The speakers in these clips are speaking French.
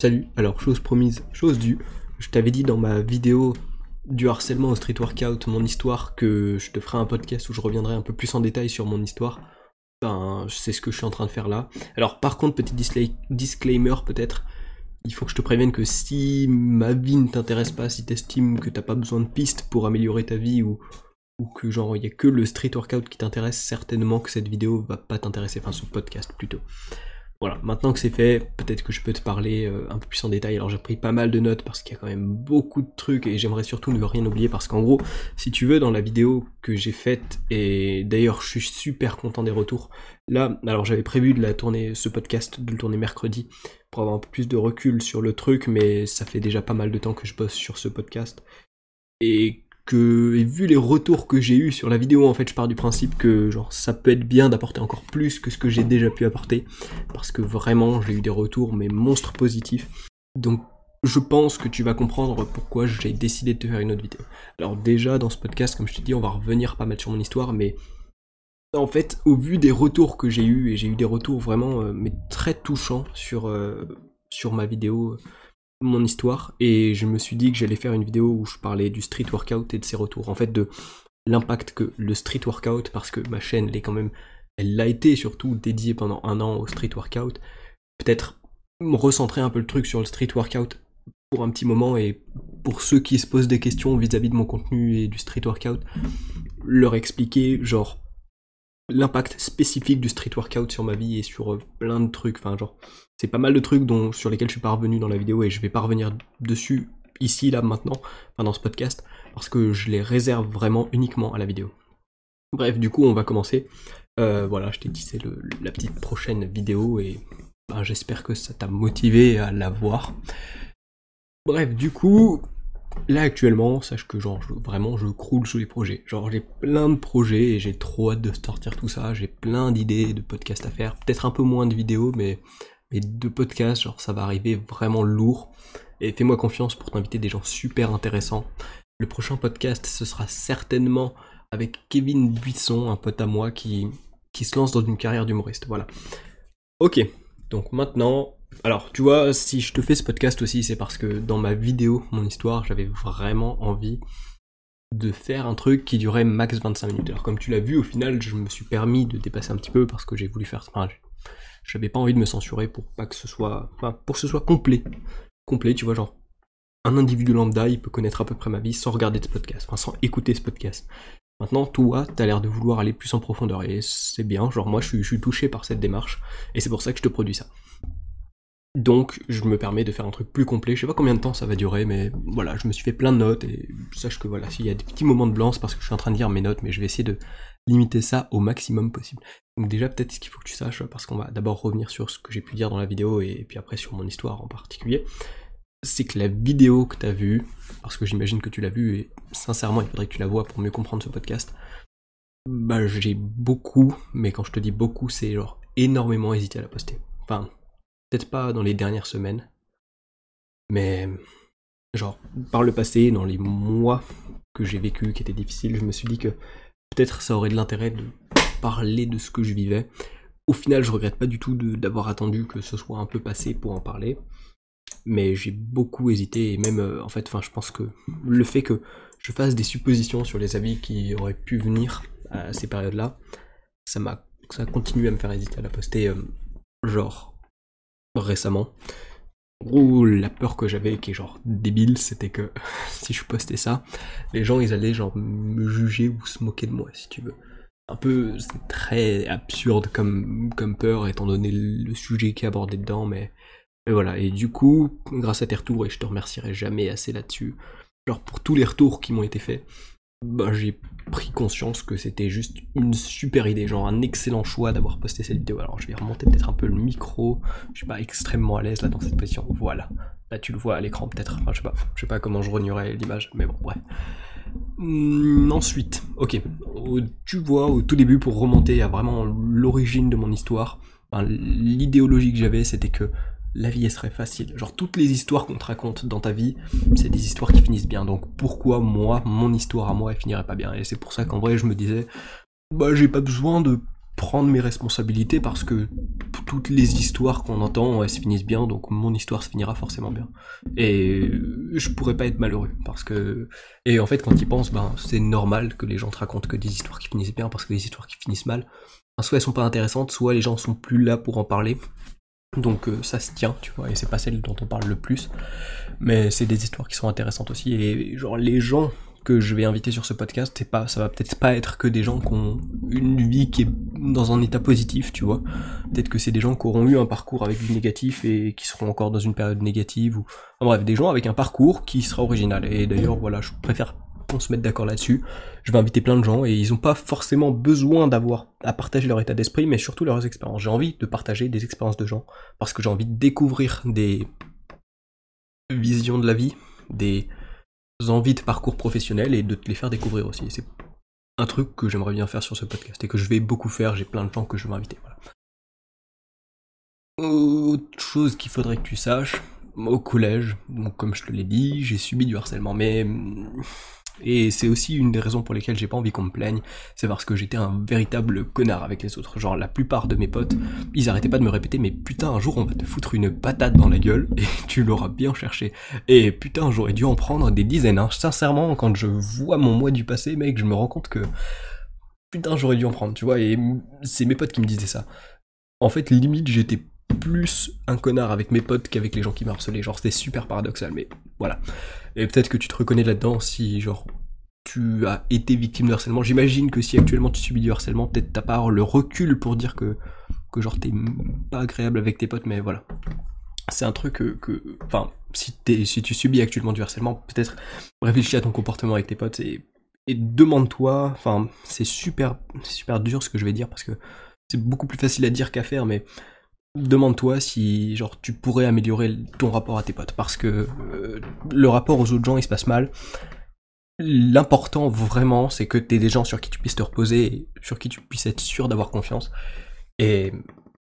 Salut, alors chose promise, chose due. Je t'avais dit dans ma vidéo du harcèlement au street workout, mon histoire, que je te ferai un podcast où je reviendrai un peu plus en détail sur mon histoire. Ben, c'est ce que je suis en train de faire là. Alors par contre, petit disclaimer peut-être, il faut que je te prévienne que si ma vie ne t'intéresse pas, si t'estimes que t'as pas besoin de pistes pour améliorer ta vie ou, que genre il y a que le street workout qui t'intéresse, certainement que cette vidéo va pas t'intéresser, enfin ce podcast plutôt. Voilà, maintenant que c'est fait, peut-être que je peux te parler euh, un peu plus en détail. Alors j'ai pris pas mal de notes parce qu'il y a quand même beaucoup de trucs et j'aimerais surtout ne rien oublier parce qu'en gros, si tu veux, dans la vidéo que j'ai faite, et d'ailleurs je suis super content des retours, là, alors j'avais prévu de la tourner, ce podcast, de le tourner mercredi pour avoir un peu plus de recul sur le truc, mais ça fait déjà pas mal de temps que je bosse sur ce podcast. Et et vu les retours que j'ai eu sur la vidéo, en fait, je pars du principe que genre ça peut être bien d'apporter encore plus que ce que j'ai déjà pu apporter, parce que vraiment j'ai eu des retours mais monstres positifs. Donc je pense que tu vas comprendre pourquoi j'ai décidé de te faire une autre vidéo. Alors déjà dans ce podcast, comme je te dis, on va revenir pas mal sur mon histoire, mais en fait, au vu des retours que j'ai eu, et j'ai eu des retours vraiment euh, mais très touchants sur, euh, sur ma vidéo mon histoire et je me suis dit que j'allais faire une vidéo où je parlais du street workout et de ses retours. En fait, de l'impact que le street workout, parce que ma chaîne, elle est quand même, elle l'a été surtout dédiée pendant un an au street workout. Peut-être recentrer un peu le truc sur le street workout pour un petit moment et pour ceux qui se posent des questions vis-à-vis -vis de mon contenu et du street workout, leur expliquer genre l'impact spécifique du street workout sur ma vie et sur euh, plein de trucs. Enfin, genre, c'est pas mal de trucs dont, sur lesquels je suis pas revenu dans la vidéo et je vais pas revenir dessus ici, là, maintenant, enfin, dans ce podcast, parce que je les réserve vraiment uniquement à la vidéo. Bref, du coup, on va commencer. Euh, voilà, je t'ai dit, c'est la petite prochaine vidéo et ben, j'espère que ça t'a motivé à la voir. Bref, du coup, Là actuellement, sache que genre vraiment je croule sous les projets. Genre j'ai plein de projets et j'ai trop hâte de sortir tout ça. J'ai plein d'idées de podcasts à faire. Peut-être un peu moins de vidéos, mais, mais de podcasts, genre ça va arriver vraiment lourd. Et fais-moi confiance pour t'inviter des gens super intéressants. Le prochain podcast, ce sera certainement avec Kevin Buisson, un pote à moi qui, qui se lance dans une carrière d'humoriste. Voilà. Ok, donc maintenant, alors, tu vois, si je te fais ce podcast aussi, c'est parce que dans ma vidéo, mon histoire, j'avais vraiment envie de faire un truc qui durait max 25 minutes. Alors, comme tu l'as vu, au final, je me suis permis de dépasser un petit peu parce que j'ai voulu faire. Enfin, j'avais pas envie de me censurer pour pas que ce soit. Enfin, pour que ce soit complet. Complet, tu vois, genre. Un individu lambda, il peut connaître à peu près ma vie sans regarder ce podcast, enfin sans écouter ce podcast. Maintenant, toi, t'as l'air de vouloir aller plus en profondeur et c'est bien. Genre, moi, je suis, je suis touché par cette démarche et c'est pour ça que je te produis ça. Donc je me permets de faire un truc plus complet. Je sais pas combien de temps ça va durer, mais voilà, je me suis fait plein de notes et sache que voilà, s'il y a des petits moments de blanc, c'est parce que je suis en train de lire mes notes, mais je vais essayer de limiter ça au maximum possible. Donc déjà peut-être ce qu'il faut que tu saches, parce qu'on va d'abord revenir sur ce que j'ai pu dire dans la vidéo et puis après sur mon histoire en particulier, c'est que la vidéo que tu as vue, parce que j'imagine que tu l'as vue et sincèrement il faudrait que tu la vois pour mieux comprendre ce podcast, bah j'ai beaucoup, mais quand je te dis beaucoup, c'est genre énormément hésité à la poster. Enfin, peut-être pas dans les dernières semaines, mais genre par le passé, dans les mois que j'ai vécu qui étaient difficiles, je me suis dit que peut-être ça aurait de l'intérêt de parler de ce que je vivais. Au final, je regrette pas du tout d'avoir attendu que ce soit un peu passé pour en parler, mais j'ai beaucoup hésité et même euh, en fait, enfin, je pense que le fait que je fasse des suppositions sur les avis qui auraient pu venir à ces périodes-là, ça m'a ça a continué à me faire hésiter à la poster, euh, genre récemment. Ou la peur que j'avais, qui est genre débile, c'était que si je postais ça, les gens ils allaient genre me juger ou se moquer de moi, si tu veux. Un peu, très absurde comme, comme peur, étant donné le sujet qui est abordé dedans, mais, mais voilà. Et du coup, grâce à tes retours, et je te remercierai jamais assez là-dessus, genre pour tous les retours qui m'ont été faits, bah, j'ai pris conscience que c'était juste une super idée, genre un excellent choix d'avoir posté cette vidéo. Alors je vais remonter peut-être un peu le micro, je suis pas extrêmement à l'aise là dans cette position. Voilà, là tu le vois à l'écran peut-être, je sais pas, je sais pas comment je renierai l'image, mais bon bref. Hum, ensuite, ok, tu vois au tout début pour remonter à vraiment l'origine de mon histoire, ben, l'idéologie que j'avais c'était que la vie elle serait facile. Genre toutes les histoires qu'on te raconte dans ta vie, c'est des histoires qui finissent bien. Donc pourquoi moi, mon histoire à moi, elle finirait pas bien? Et c'est pour ça qu'en vrai je me disais, bah j'ai pas besoin de prendre mes responsabilités parce que toutes les histoires qu'on entend, elles se finissent bien, donc mon histoire se finira forcément bien. Et je pourrais pas être malheureux parce que et en fait quand ils pensent, ben c'est normal que les gens te racontent que des histoires qui finissent bien parce que les histoires qui finissent mal, soit elles sont pas intéressantes, soit les gens sont plus là pour en parler. Donc euh, ça se tient, tu vois, et c'est pas celle dont on parle le plus. Mais c'est des histoires qui sont intéressantes aussi. Et genre les gens que je vais inviter sur ce podcast, c'est pas, ça va peut-être pas être que des gens qui ont une vie qui est dans un état positif, tu vois. Peut-être que c'est des gens qui auront eu un parcours avec du négatif et qui seront encore dans une période négative ou, enfin, bref, des gens avec un parcours qui sera original. Et d'ailleurs, voilà, je préfère qu'on se mette d'accord là-dessus. Je vais inviter plein de gens et ils ont pas forcément besoin d'avoir à partager leur état d'esprit, mais surtout leurs expériences. J'ai envie de partager des expériences de gens parce que j'ai envie de découvrir des visions de la vie, des envies de parcours professionnel et de te les faire découvrir aussi. C'est un truc que j'aimerais bien faire sur ce podcast et que je vais beaucoup faire. J'ai plein de gens que je veux inviter. Voilà. Autre chose qu'il faudrait que tu saches, au collège, comme je te l'ai dit, j'ai subi du harcèlement, mais et c'est aussi une des raisons pour lesquelles j'ai pas envie qu'on me plaigne, c'est parce que j'étais un véritable connard avec les autres. Genre la plupart de mes potes, ils arrêtaient pas de me répéter mais putain un jour on va te foutre une patate dans la gueule et tu l'auras bien cherché. Et putain j'aurais dû en prendre des dizaines. Hein. Sincèrement quand je vois mon mois du passé mec je me rends compte que putain j'aurais dû en prendre tu vois et c'est mes potes qui me disaient ça. En fait limite j'étais plus un connard avec mes potes qu'avec les gens qui m'harcelaient. Genre, c'était super paradoxal, mais voilà. Et peut-être que tu te reconnais là-dedans si, genre, tu as été victime de harcèlement. J'imagine que si actuellement tu subis du harcèlement, peut-être t'as pas le recul pour dire que, que genre, t'es pas agréable avec tes potes, mais voilà. C'est un truc que, enfin, si, tu subis actuellement du harcèlement, peut-être réfléchis à ton comportement avec tes potes et, et demande-toi, enfin, c'est super, super dur ce que je vais dire parce que c'est beaucoup plus facile à dire qu'à faire, mais demande-toi si genre tu pourrais améliorer ton rapport à tes potes parce que euh, le rapport aux autres gens il se passe mal. L'important vraiment c'est que t'aies des gens sur qui tu puisses te reposer, sur qui tu puisses être sûr d'avoir confiance. Et,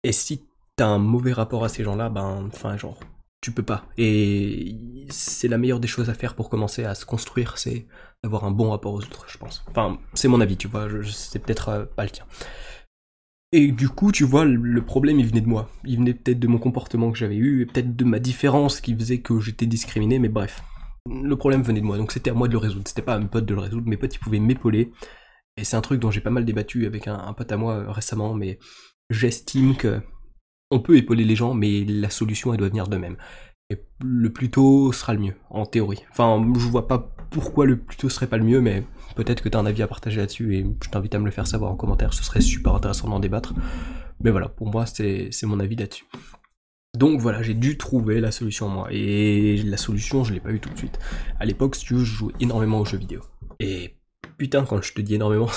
et si t'as un mauvais rapport à ces gens-là, ben enfin genre tu peux pas. Et c'est la meilleure des choses à faire pour commencer à se construire, c'est d'avoir un bon rapport aux autres, je pense. Enfin, c'est mon avis, tu vois, c'est peut-être euh, pas le tien. Et du coup, tu vois, le problème, il venait de moi. Il venait peut-être de mon comportement que j'avais eu, et peut-être de ma différence qui faisait que j'étais discriminé, mais bref. Le problème venait de moi, donc c'était à moi de le résoudre. C'était pas à mes potes de le résoudre, mes potes, ils pouvaient m'épauler. Et c'est un truc dont j'ai pas mal débattu avec un, pote à moi euh, récemment, mais j'estime que on peut épauler les gens, mais la solution, elle doit venir d'eux-mêmes. Et le plus tôt sera le mieux, en théorie. Enfin, je vois pas pourquoi le plus tôt serait pas le mieux, mais peut-être que tu as un avis à partager là-dessus et je t'invite à me le faire savoir en commentaire, ce serait super intéressant d'en débattre. Mais voilà, pour moi, c'est mon avis là-dessus. Donc voilà, j'ai dû trouver la solution moi. Et la solution, je l'ai pas eu tout de suite. À l'époque, si tu veux, je jouais énormément aux jeux vidéo. Et putain, quand je te dis énormément,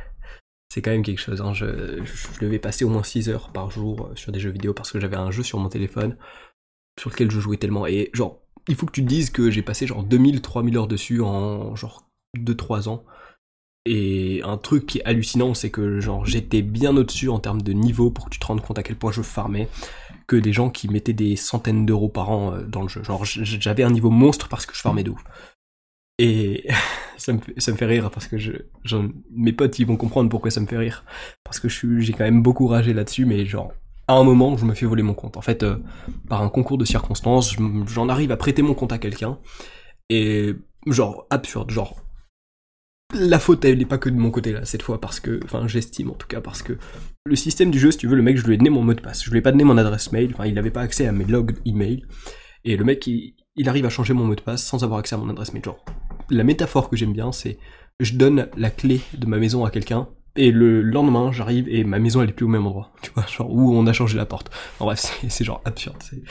c'est quand même quelque chose. Hein. Je, je, devais passer au moins 6 heures par jour euh, sur des jeux vidéo parce que j'avais un jeu sur mon téléphone sur lequel je jouais tellement. Et genre, il faut que tu te dises que j'ai passé genre 2000, 3000 heures dessus en genre 2-3 ans. Et un truc qui est hallucinant, c'est que genre j'étais bien au-dessus en termes de niveau pour que tu te rendes compte à quel point je farmais que des gens qui mettaient des centaines d'euros par an euh, dans le jeu. Genre j'avais un niveau monstre parce que je farmais de ouf. Et ça me, fait, rire parce que je, mes potes vont comprendre pourquoi ça me fait rire. Parce que j'ai quand même beaucoup ragé là-dessus, mais genre à un moment, je me fais voler mon compte. En fait, euh, par un concours de circonstances, j'en arrive à prêter mon compte à quelqu'un. Et genre, absurde, genre. La faute, elle n'est pas que de mon côté là, cette fois, parce que, enfin, j'estime en tout cas, parce que le système du jeu, si tu veux, le mec, je lui ai donné mon mot de passe. Je lui ai pas donné mon adresse mail, enfin, il n'avait pas accès à mes logs email. Et le mec, il, il arrive à changer mon mot de passe sans avoir accès à mon adresse mail. Genre, la métaphore que j'aime bien, c'est je donne la clé de ma maison à quelqu'un et le lendemain, j'arrive et ma maison elle est plus au même endroit, tu vois, genre où on a changé la porte. En bref, c'est genre absurde, c'est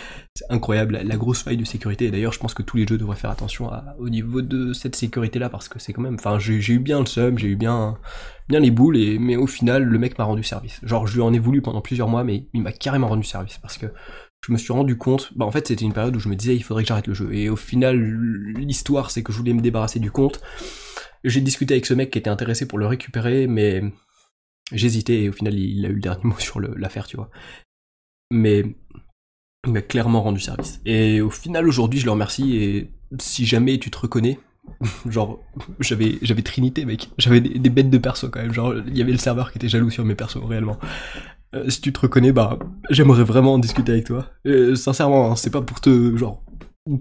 incroyable, la, grosse faille de sécurité. Et d'ailleurs, je pense que tous les jeux devraient faire attention au niveau de cette sécurité-là parce que c'est quand même, enfin, j'ai eu bien le seum, j'ai eu bien, bien les boules, mais au final, le mec m'a rendu service. Genre, je lui en ai voulu pendant plusieurs mois, mais il m'a carrément rendu service parce que je me suis rendu compte, bah en fait c'était une période où je me disais il faudrait que j'arrête le jeu. Et au final, l'histoire c'est que je voulais me débarrasser du compte j'ai discuté avec ce mec qui était intéressé pour le récupérer, mais j'hésitais et au final il a eu le dernier mot sur l'affaire, tu vois. Mais il m'a clairement rendu service. Et au final aujourd'hui je le remercie et si jamais tu te reconnais genre, j'avais, j'avais Trinité, mec. J'avais des, bêtes de perso quand même. Genre, il y avait le serveur qui était jaloux sur mes persos, réellement. Euh, si tu te reconnais, bah, j'aimerais vraiment en discuter avec toi. Euh, sincèrement, hein, c'est pas pour te, genre,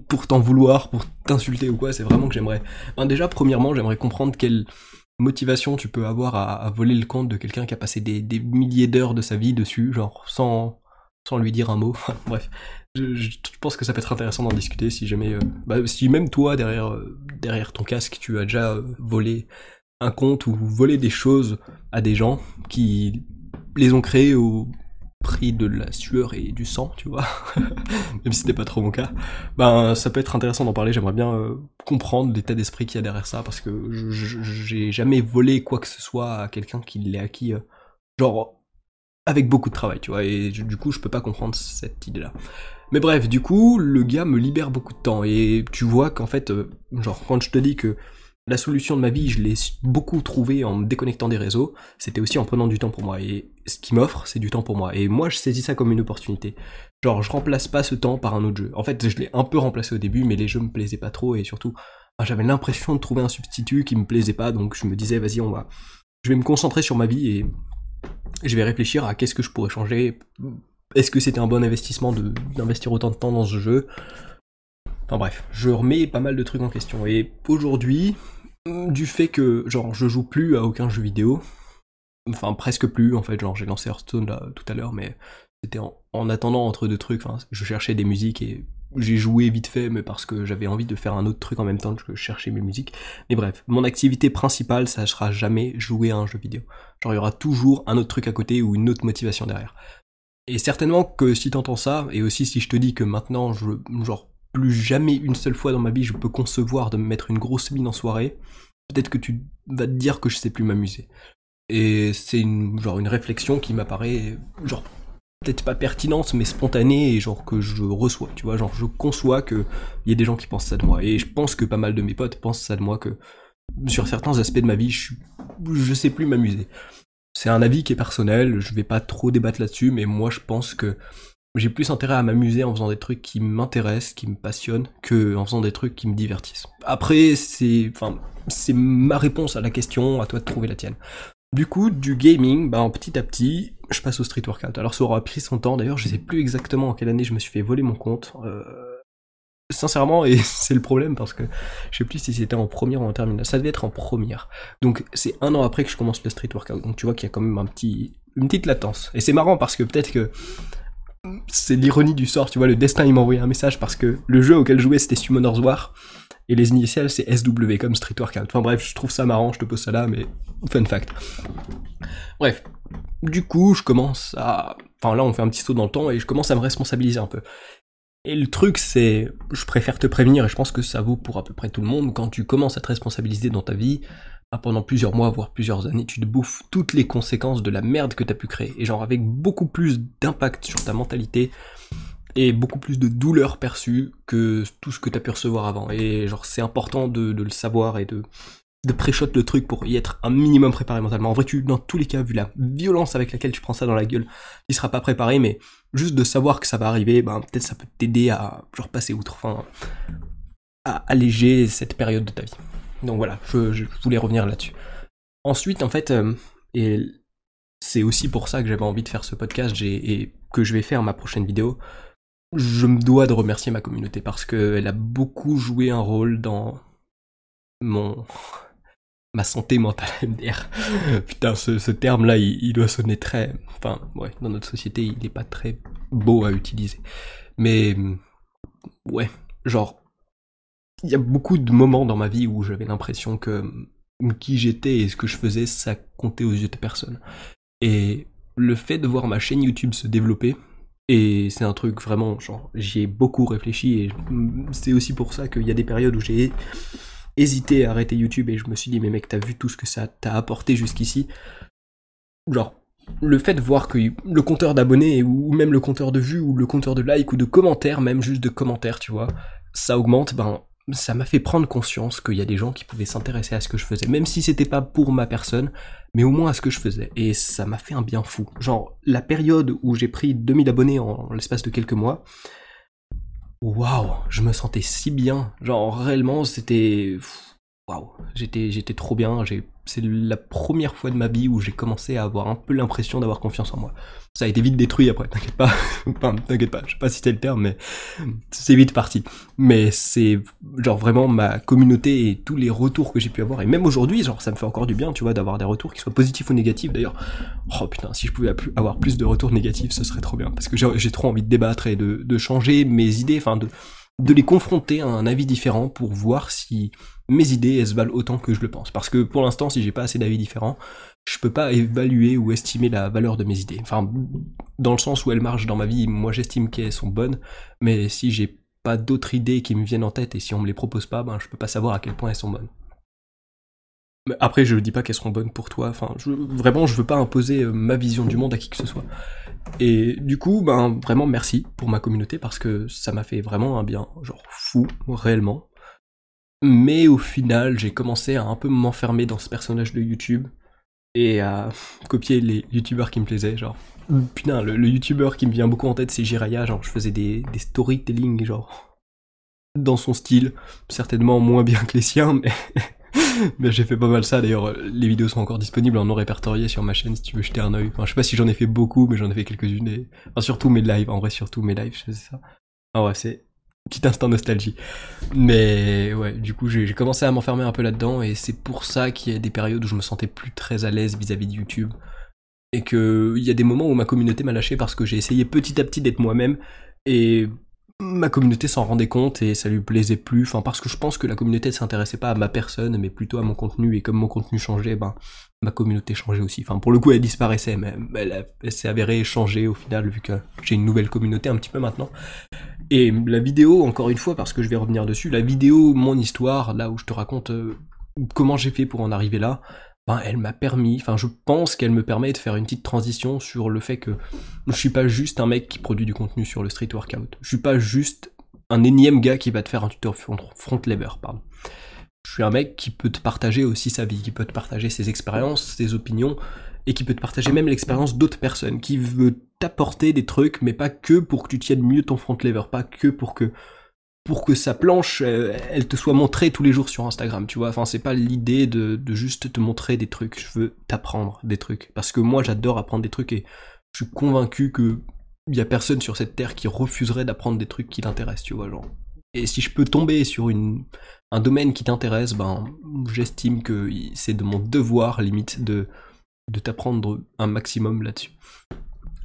pour t'en vouloir, pour t'insulter ou quoi, c'est vraiment que j'aimerais. déjà, premièrement, j'aimerais comprendre quelle motivation tu peux avoir à, voler le compte de quelqu'un qui a passé des, milliers d'heures de sa vie dessus, genre, sans, sans lui dire un mot. Bref, je, pense que ça peut être intéressant d'en discuter si jamais, euh, bah, si même toi derrière euh, derrière ton casque tu as déjà euh, volé un compte ou volé des choses à des gens qui les ont créés au prix de la sueur et du sang, tu vois, même si c'était pas trop mon cas, ben ça peut être intéressant d'en parler. J'aimerais bien comprendre l'état d'esprit qu'il y a derrière ça parce que j'ai jamais volé quoi que ce soit à quelqu'un qui l'ait acquis, genre avec beaucoup de travail, tu vois, et du coup je peux pas comprendre cette idée-là. Mais bref, du coup, le gars me libère beaucoup de temps. Et tu vois qu'en fait, euh, genre, quand je te dis que la solution de ma vie, je l'ai beaucoup trouvée en me déconnectant des réseaux, c'était aussi en prenant du temps pour moi. Et ce qui m'offre, c'est du temps pour moi. Et moi, je saisis ça comme une opportunité. Genre, je remplace pas ce temps par un autre jeu. En fait, je l'ai un peu remplacé au début, mais les jeux me plaisaient pas trop. Et surtout, ah, j'avais l'impression de trouver un substitut qui me plaisait pas. Donc je me disais, vas-y, on va... Je vais me concentrer sur ma vie et je vais réfléchir à qu'est-ce que je pourrais changer est-ce que c'était un bon investissement d'investir autant de temps dans ce jeu? Enfin bref, je remets pas mal de trucs en question. Et aujourd'hui, du fait que genre je joue plus à aucun jeu vidéo, enfin presque plus en fait, genre j'ai lancé Hearthstone là tout à l'heure, mais c'était en, attendant entre deux trucs, enfin je cherchais des musiques et j'ai joué vite fait, mais parce que j'avais envie de faire un autre truc en même temps que je cherchais mes musiques. Mais bref, mon activité principale, ça sera jamais jouer à un jeu vidéo. Genre il y aura toujours un autre truc à côté ou une autre motivation derrière. Et certainement que si t'entends ça, et aussi si je te dis que maintenant, je, genre, plus jamais une seule fois dans ma vie je peux concevoir de me mettre une grosse mine en soirée, peut-être que tu vas te dire que je sais plus m'amuser. Et c'est une, réflexion qui m'apparaît, genre, peut-être pas pertinente, mais spontanée, et genre que je reçois, tu vois, genre je conçois qu'il y a des gens qui pensent ça de moi. Et je pense que pas mal de mes potes pensent ça de moi, que sur certains aspects de ma vie, je, je sais plus m'amuser. C'est un avis qui est personnel, je vais pas trop débattre là-dessus, mais moi je pense que j'ai plus intérêt à m'amuser en faisant des trucs qui m'intéressent, qui me passionnent, que en faisant des trucs qui me divertissent. Après, c'est, enfin, c'est ma réponse à la question, à toi de trouver la tienne. Du coup, du gaming, bah, petit à petit, je passe au street workout. Alors ça aura pris son temps, d'ailleurs, je sais plus exactement en quelle année je me suis fait voler mon compte. Euh, sincèrement, et c'est le problème parce que je sais plus si c'était en première ou en terminale, ça devait être en première. Donc c'est un an après que je commence le street workout. Donc tu vois qu'il y a quand même un petit, une petite latence. Et c'est marrant parce que peut-être que c'est l'ironie du sort, tu vois, le destin il m'a envoyé un message parce que le jeu auquel je jouais c'était Summoner's War et les initiales c'est SW comme Street Workout. Enfin bref, je trouve ça marrant, je te pose ça là, mais fun fact. Bref, du coup, je commence à... Enfin là, on fait un petit saut dans le temps et je commence à me responsabiliser un peu. Et le truc, c'est, je préfère te prévenir, et je pense que ça vaut pour à peu près tout le monde, quand tu commences à te responsabiliser dans ta vie, bah, pendant plusieurs mois, voire plusieurs années, tu te bouffes toutes les conséquences de la merde que t'as pu créer. Et genre avec beaucoup plus d'impact sur ta mentalité, et beaucoup plus de douleur perçue que tout ce que t'as pu recevoir avant. Et genre c'est important de, le savoir et de, de pré-shot le truc pour y être un minimum préparé mentalement. En vrai, tu, dans tous les cas, vu la violence avec laquelle tu prends ça dans la gueule, il sera pas préparé, mais juste de savoir que ça va arriver, ben, peut-être ça peut t'aider à, genre, passer outre, enfin, à alléger cette période de ta vie. Donc voilà, je, voulais revenir là-dessus. Ensuite, en fait, euh, et c'est aussi pour ça que j'avais envie de faire ce podcast et que je vais faire ma prochaine vidéo, je me dois de remercier ma communauté parce qu'elle a beaucoup joué un rôle dans mon ma santé mentale MDR. Putain, ce, terme-là, il, doit sonner très... Enfin, ouais, dans notre société, il n'est pas très beau à utiliser. Mais, ouais, genre, il y a beaucoup de moments dans ma vie où j'avais l'impression que qui j'étais et ce que je faisais, ça comptait aux yeux de personne. Et le fait de voir ma chaîne YouTube se développer, et c'est un truc vraiment, genre, j'y ai beaucoup réfléchi, et c'est aussi pour ça qu'il y a des périodes où j'ai hésité à arrêter YouTube et je me suis dit, mais mec, t'as vu tout ce que ça t'a apporté jusqu'ici? Genre, le fait de voir que le compteur d'abonnés ou même le compteur de vues ou le compteur de likes ou de commentaires, même juste de commentaires, tu vois, ça augmente, ben ça m'a fait prendre conscience qu'il y a des gens qui pouvaient s'intéresser à ce que je faisais, même si c'était pas pour ma personne, mais au moins à ce que je faisais. Et ça m'a fait un bien fou. Genre, la période où j'ai pris 2000 abonnés en l'espace de quelques mois, waouh, je me sentais si bien. Genre réellement, c'était waouh, j'étais, j'étais trop bien. c'est la première fois de ma vie où j'ai commencé à avoir un peu l'impression d'avoir confiance en moi. Ça a été vite détruit après, t'inquiète pas. enfin, t'inquiète pas, je sais pas si c'est le terme, mais c'est vite parti. Mais c'est genre vraiment ma communauté et tous les retours que j'ai pu avoir. Et même aujourd'hui, genre ça me fait encore du bien, tu vois, d'avoir des retours qui soient positifs ou négatifs. D'ailleurs, oh putain, si je pouvais avoir plus de retours négatifs, ce serait trop bien. Parce que j'ai trop envie de débattre et de, de changer mes idées, enfin de de les confronter à un avis différent pour voir si mes idées elles se valent autant que je le pense. Parce que pour l'instant, si j'ai pas assez d'avis différents, je peux pas évaluer ou estimer la valeur de mes idées. Enfin, dans le sens où elles marchent dans ma vie, moi j'estime qu'elles sont bonnes, mais si j'ai pas d'autres idées qui me viennent en tête et si on me les propose pas, ben je peux pas savoir à quel point elles sont bonnes. Après, je dis pas qu'elles seront bonnes pour toi. Enfin, je, vraiment, je veux pas imposer euh, ma vision du monde à qui que ce soit. Et du coup, ben vraiment merci pour ma communauté parce que ça m'a fait vraiment un bien, genre fou, réellement. Mais au final, j'ai commencé à un peu m'enfermer dans ce personnage de YouTube et à copier les youtubeurs qui me plaisaient, genre. Putain, le, youtubeur qui me vient beaucoup en tête, c'est Jiraya, genre je faisais des, des storytelling, genre dans son style, certainement moins bien que les siens, mais Mais j'ai fait pas mal ça, d'ailleurs, les vidéos sont encore disponibles en non répertorié sur ma chaîne si tu veux jeter un oeil. Enfin, je sais pas si j'en ai fait beaucoup, mais j'en ai fait quelques-unes. Et... Enfin, surtout mes lives, en vrai, surtout mes lives, je faisais ça. Ah ouais, c'est petit instant nostalgie. Mais ouais, du coup, j'ai commencé à m'enfermer un peu là-dedans, et c'est pour ça qu'il y a des périodes où je me sentais plus très à l'aise vis-à-vis de YouTube. Et qu'il y a des moments où ma communauté m'a lâché parce que j'ai essayé petit à petit d'être moi-même, et ma communauté s'en rendait compte et ça lui plaisait plus, enfin parce que je pense que la communauté ne s'intéressait pas à ma personne mais plutôt à mon contenu et comme mon contenu changeait, ben ma communauté changeait aussi. Enfin pour le coup elle disparaissait mais elle, s'est avérée changer au final vu que j'ai une nouvelle communauté un petit peu maintenant. Et la vidéo, encore une fois parce que je vais revenir dessus, la vidéo, mon histoire, là où je te raconte euh, comment j'ai fait pour en arriver là, ben, elle m'a permis, enfin je pense qu'elle me permet de faire une petite transition sur le fait que je suis pas juste un mec qui produit du contenu sur le street workout. Je suis pas juste un énième gars qui va te faire un tuteur front lever, pardon. Je suis un mec qui peut te partager aussi sa vie, qui peut te partager ses expériences, ses opinions, et qui peut te partager même l'expérience d'autres personnes, qui veut t'apporter des trucs, mais pas que pour que tu tiennes mieux ton front lever, pas que pour que pour que sa planche, euh, elle te soit montrée tous les jours sur Instagram, tu vois. Enfin, c'est pas l'idée de, juste te montrer des trucs. Je veux t'apprendre des trucs. Parce que moi, j'adore apprendre des trucs et je suis convaincu que y a personne sur cette terre qui refuserait d'apprendre des trucs qui l'intéressent, tu vois, genre. Et si je peux tomber sur un domaine qui t'intéresse, ben, j'estime que c'est de mon devoir, limite, de, t'apprendre un maximum là-dessus.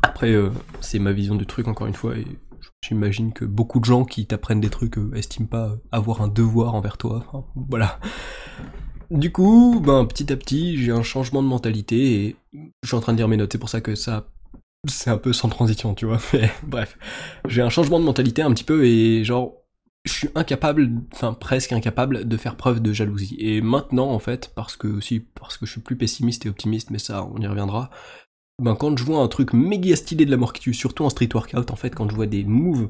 Après, euh, c'est ma vision du truc, encore une fois, J'imagine que beaucoup de gens qui t'apprennent des trucs euh, estiment pas avoir un devoir envers toi. voilà. Du coup, ben petit à petit, j'ai un changement de mentalité et je suis en train de dire mes notes, c'est pour ça que ça c'est un peu sans transition, tu vois. Mais bref, j'ai un changement de mentalité un petit peu et genre je suis incapable, enfin presque incapable de faire preuve de jalousie. Et maintenant en fait, parce que aussi parce que je suis plus pessimiste et optimiste, mais ça on y reviendra, ben quand je vois un truc méga stylé de la mort qui tue, surtout en street workout en fait, quand je vois des moves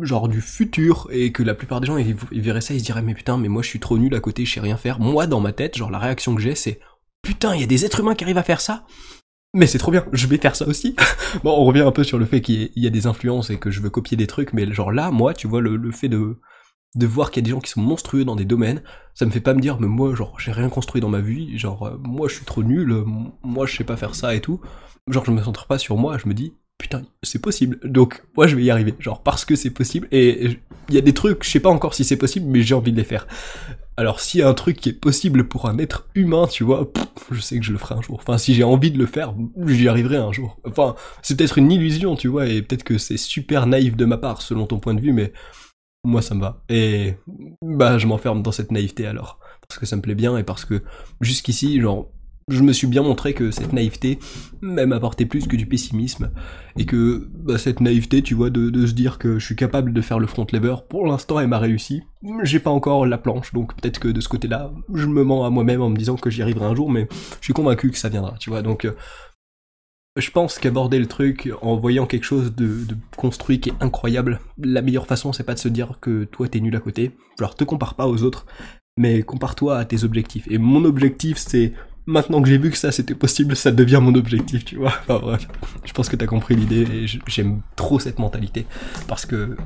genre du futur et que la plupart des gens ils, verraient ça ils se diraient mais putain mais moi je suis trop nul à côté je sais rien faire. Moi dans ma tête genre la réaction que j'ai c'est putain il y a des êtres humains qui arrivent à faire ça. Mais c'est trop bien je vais faire ça aussi. Bon on revient un peu sur le fait qu'il y, a des influences et que je veux copier des trucs mais genre là moi tu vois le fait de de voir qu'il y a des gens qui sont monstrueux dans des domaines, ça me fait pas me dire, mais moi, genre, j'ai rien construit dans ma vie, genre, euh, moi, je suis trop nul, moi, je sais pas faire ça et tout. Genre, je me centre pas sur moi, je me dis, putain, c'est possible. Donc, moi, je vais y arriver, genre, parce que c'est possible. Et il y a des trucs, je sais pas encore si c'est possible, mais j'ai envie de les faire. Alors, s'il y a un truc qui est possible pour un être humain, tu vois, je sais que je le ferai un jour. Enfin, si j'ai envie de le faire, j'y arriverai un jour. Enfin, c'est peut-être une illusion, tu vois, et peut-être que c'est super naïf de ma part, selon ton point de vue, mais moi ça me va. Et bah je m'enferme dans cette naïveté alors. Parce que ça me plaît bien et parce que jusqu'ici, genre, je me suis bien montré que cette naïveté même apportait plus que du pessimisme. Et que bah, cette naïveté, tu vois, de, se dire que je suis capable de faire le front lever, pour l'instant elle m'a réussi. J'ai pas encore la planche, donc peut-être que de ce côté-là, je me mens à moi-même en me disant que j'y arriverai un jour, mais je suis convaincu que ça viendra, tu vois. Donc je pense qu'aborder le truc en voyant quelque chose de, construit qui est incroyable, la meilleure façon c'est pas de se dire que toi t'es nul à côté, genre te compare pas aux autres, mais compare-toi à tes objectifs. Et mon objectif c'est, maintenant que j'ai vu que ça c'était possible, ça devient mon objectif, tu vois. Enfin bref, je pense que t'as compris l'idée et j'aime trop cette mentalité, parce que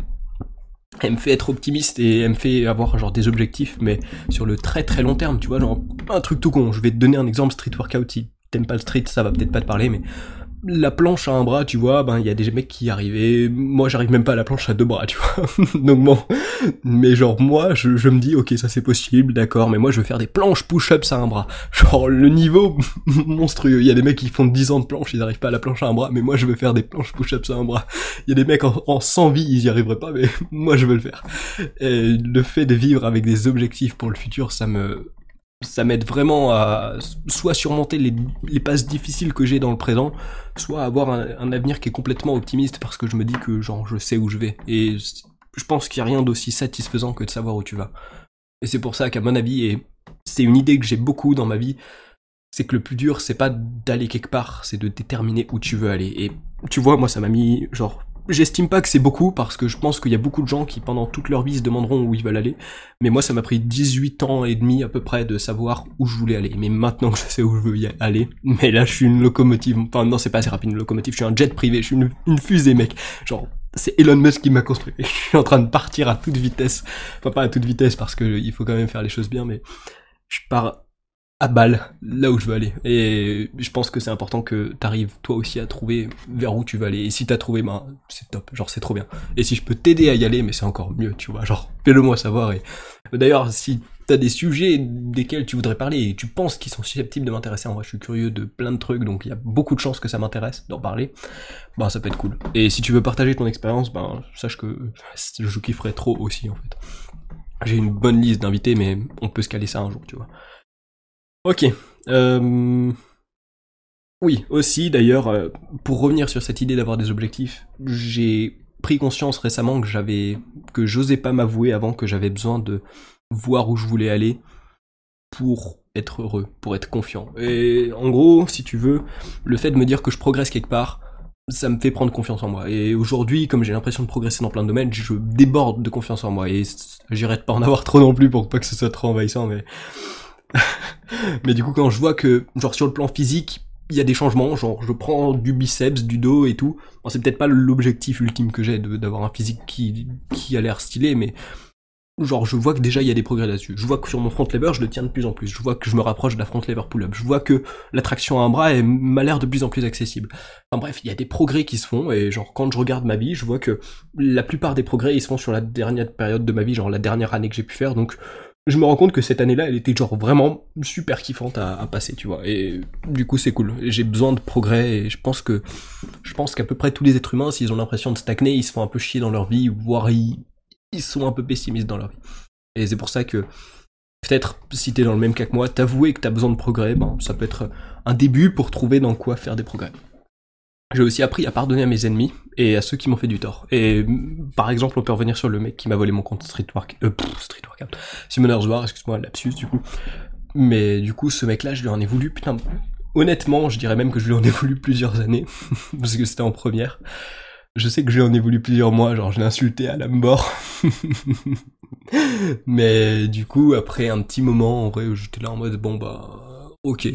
elle me fait être optimiste et elle me fait avoir genre des objectifs, mais sur le très très long terme, tu vois, genre un truc tout con. Je vais te donner un exemple street workout. T'aimes pas le street, ça va peut-être pas te parler, mais la planche à un bras, tu vois, ben il y a des mecs qui arrivaient. Moi, j'arrive même pas à la planche à deux bras, tu vois. Donc bon, mais genre moi, je, me dis, ok, ça c'est possible, d'accord, mais moi je veux faire des planches push-ups à un bras. Genre le niveau monstrueux. Il y a des mecs qui font 10 ans de planche, ils arrivent pas à la planche à un bras, mais moi je veux faire des planches push-ups à un bras. Il y a des mecs en, en 100 vies, ils y arriveraient pas, mais moi je veux le faire. Et le fait de vivre avec des objectifs pour le futur, ça me ça m'aide vraiment à soit surmonter les, passes difficiles que j'ai dans le présent, soit avoir un, avenir qui est complètement optimiste parce que je me dis que genre je sais où je vais. Et je pense qu'il n'y a rien d'aussi satisfaisant que de savoir où tu vas. Et c'est pour ça qu'à mon avis, et c'est une idée que j'ai beaucoup dans ma vie, c'est que le plus dur, c'est pas d'aller quelque part, c'est de déterminer où tu veux aller. Et tu vois, moi ça m'a mis genre J'estime pas que c'est beaucoup parce que je pense qu'il y a beaucoup de gens qui pendant toute leur vie se demanderont où ils veulent aller. Mais moi ça m'a pris 18 ans et demi à peu près de savoir où je voulais aller. Mais maintenant que je sais où je veux aller, mais là je suis une locomotive. Enfin non c'est pas assez rapide une locomotive, je suis un jet privé, je suis une, fusée mec. Genre c'est Elon Musk qui m'a construit. Je suis en train de partir à toute vitesse. Enfin pas à toute vitesse parce que il faut quand même faire les choses bien mais je pars à balle là où je veux aller. Et je pense que c'est important que t'arrives toi aussi à trouver vers où tu veux aller. Et si t'as trouvé, ben c'est top, genre c'est trop bien. Et si je peux t'aider à y aller, mais c'est encore mieux, tu vois. Genre fais-le moi savoir. Et d'ailleurs, si t'as des sujets desquels tu voudrais parler et tu penses qu'ils sont susceptibles de m'intéresser, en vrai je suis curieux de plein de trucs, donc il y a beaucoup de chances que ça m'intéresse d'en parler. Ben ça peut être cool. Et si tu veux partager ton expérience, ben sache que je kifferais trop aussi en fait. J'ai une bonne liste d'invités, mais on peut se caler ça un jour, tu vois. Ok. Euh... Oui, aussi d'ailleurs, euh, pour revenir sur cette idée d'avoir des objectifs, j'ai pris conscience récemment que j'avais que j'osais pas m'avouer avant que j'avais besoin de voir où je voulais aller pour être heureux, pour être confiant. Et en gros, si tu veux, le fait de me dire que je progresse quelque part, ça me fait prendre confiance en moi. Et aujourd'hui, comme j'ai l'impression de progresser dans plein de domaines, je déborde de confiance en moi. Et j'irai pas en avoir trop non plus pour pas que ce soit trop envahissant, mais mais du coup, quand je vois que, genre, sur le plan physique, il y a des changements, genre, je prends du biceps, du dos et tout. C'est peut-être pas l'objectif ultime que j'ai d'avoir un physique qui, qui a l'air stylé, mais genre, je vois que déjà il y a des progrès là-dessus. Je vois que sur mon front lever, je le tiens de plus en plus. Je vois que je me rapproche de la front lever pull-up. Je vois que l'attraction à un bras m'a l'air de plus en plus accessible. Enfin bref, il y a des progrès qui se font, et genre, quand je regarde ma vie, je vois que la plupart des progrès, ils se font sur la dernière période de ma vie, genre la dernière année que j'ai pu faire, donc je me rends compte que cette année-là, elle était genre vraiment super kiffante à, passer, tu vois. Et du coup, c'est cool. J'ai besoin de progrès et je pense que, je pense qu'à peu près tous les êtres humains, s'ils ont l'impression de stagner, ils se font un peu chier dans leur vie, voire ils, ils sont un peu pessimistes dans leur vie. Et c'est pour ça que, peut-être, si t'es dans le même cas que moi, t'avouer que t'as besoin de progrès, ben, ça peut être un début pour trouver dans quoi faire des progrès. J'ai aussi appris à pardonner à mes ennemis et à ceux qui m'ont fait du tort. Et par exemple, on peut revenir sur le mec qui m'a volé mon compte Street euh, Street Workout, Simoner's War, excuse-moi, lapsus du coup. Mais du coup, ce mec-là, je lui en ai voulu, putain, honnêtement, je dirais même que je lui en ai voulu plusieurs années, parce que c'était en première. Je sais que je lui en ai voulu plusieurs mois, genre je l'ai insulté à la mort. Mais du coup, après un petit moment, en vrai, j'étais là en mode, bon bah, ok.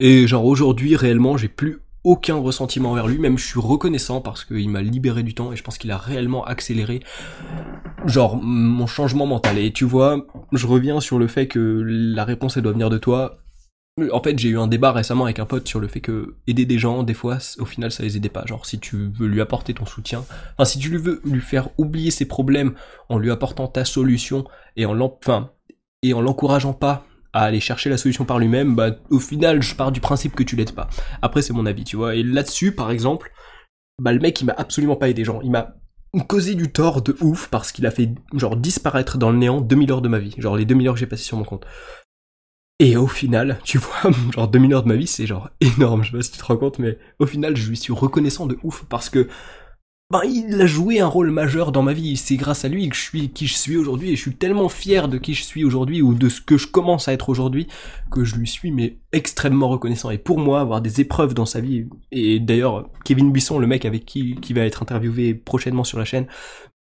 Et genre aujourd'hui, réellement, j'ai plus aucun ressentiment envers lui, même je suis reconnaissant parce qu'il m'a libéré du temps et je pense qu'il a réellement accéléré genre mon changement mental. Et tu vois, je reviens sur le fait que la réponse elle doit venir de toi. En fait, j'ai eu un débat récemment avec un pote sur le fait que aider des gens, des fois, au final, ça les aidait pas. Genre, si tu veux lui apporter ton soutien, enfin, si tu veux lui faire oublier ses problèmes en lui apportant ta solution et en enfin, et en l'encourageant pas à aller chercher la solution par lui-même, bah au final je pars du principe que tu l'aides pas. Après c'est mon avis, tu vois. Et là-dessus, par exemple, bah le mec il m'a absolument pas aidé, genre il m'a causé du tort de ouf parce qu'il a fait genre disparaître dans le néant 2000 heures de ma vie, genre les 2000 heures que j'ai passées sur mon compte. Et au final, tu vois, genre 2000 heures de ma vie, c'est genre énorme, je sais pas si tu te rends compte, mais au final, je lui suis reconnaissant de ouf parce que ben, il a joué un rôle majeur dans ma vie. C'est grâce à lui que je suis qui je suis aujourd'hui et je suis tellement fier de qui je suis aujourd'hui ou de ce que je commence à être aujourd'hui que je lui suis mais extrêmement reconnaissant. Et pour moi, avoir des épreuves dans sa vie et d'ailleurs Kevin Buisson, le mec avec qui qui va être interviewé prochainement sur la chaîne,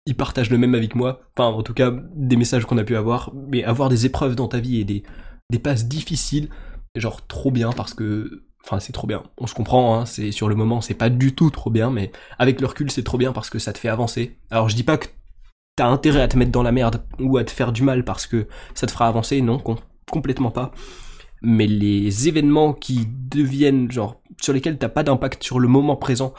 il partage le même avec moi. Enfin, en tout cas, des messages qu'on a pu avoir. Mais avoir des épreuves dans ta vie et des des passes difficiles, genre trop bien parce que Enfin, c'est trop bien. On se comprend, hein, c'est sur le moment, c'est pas du tout trop bien, mais avec le recul, c'est trop bien parce que ça te fait avancer. Alors, je dis pas que t'as intérêt à te mettre dans la merde ou à te faire du mal parce que ça te fera avancer, non, complètement pas. Mais les événements qui deviennent, genre, sur lesquels t'as pas d'impact sur le moment présent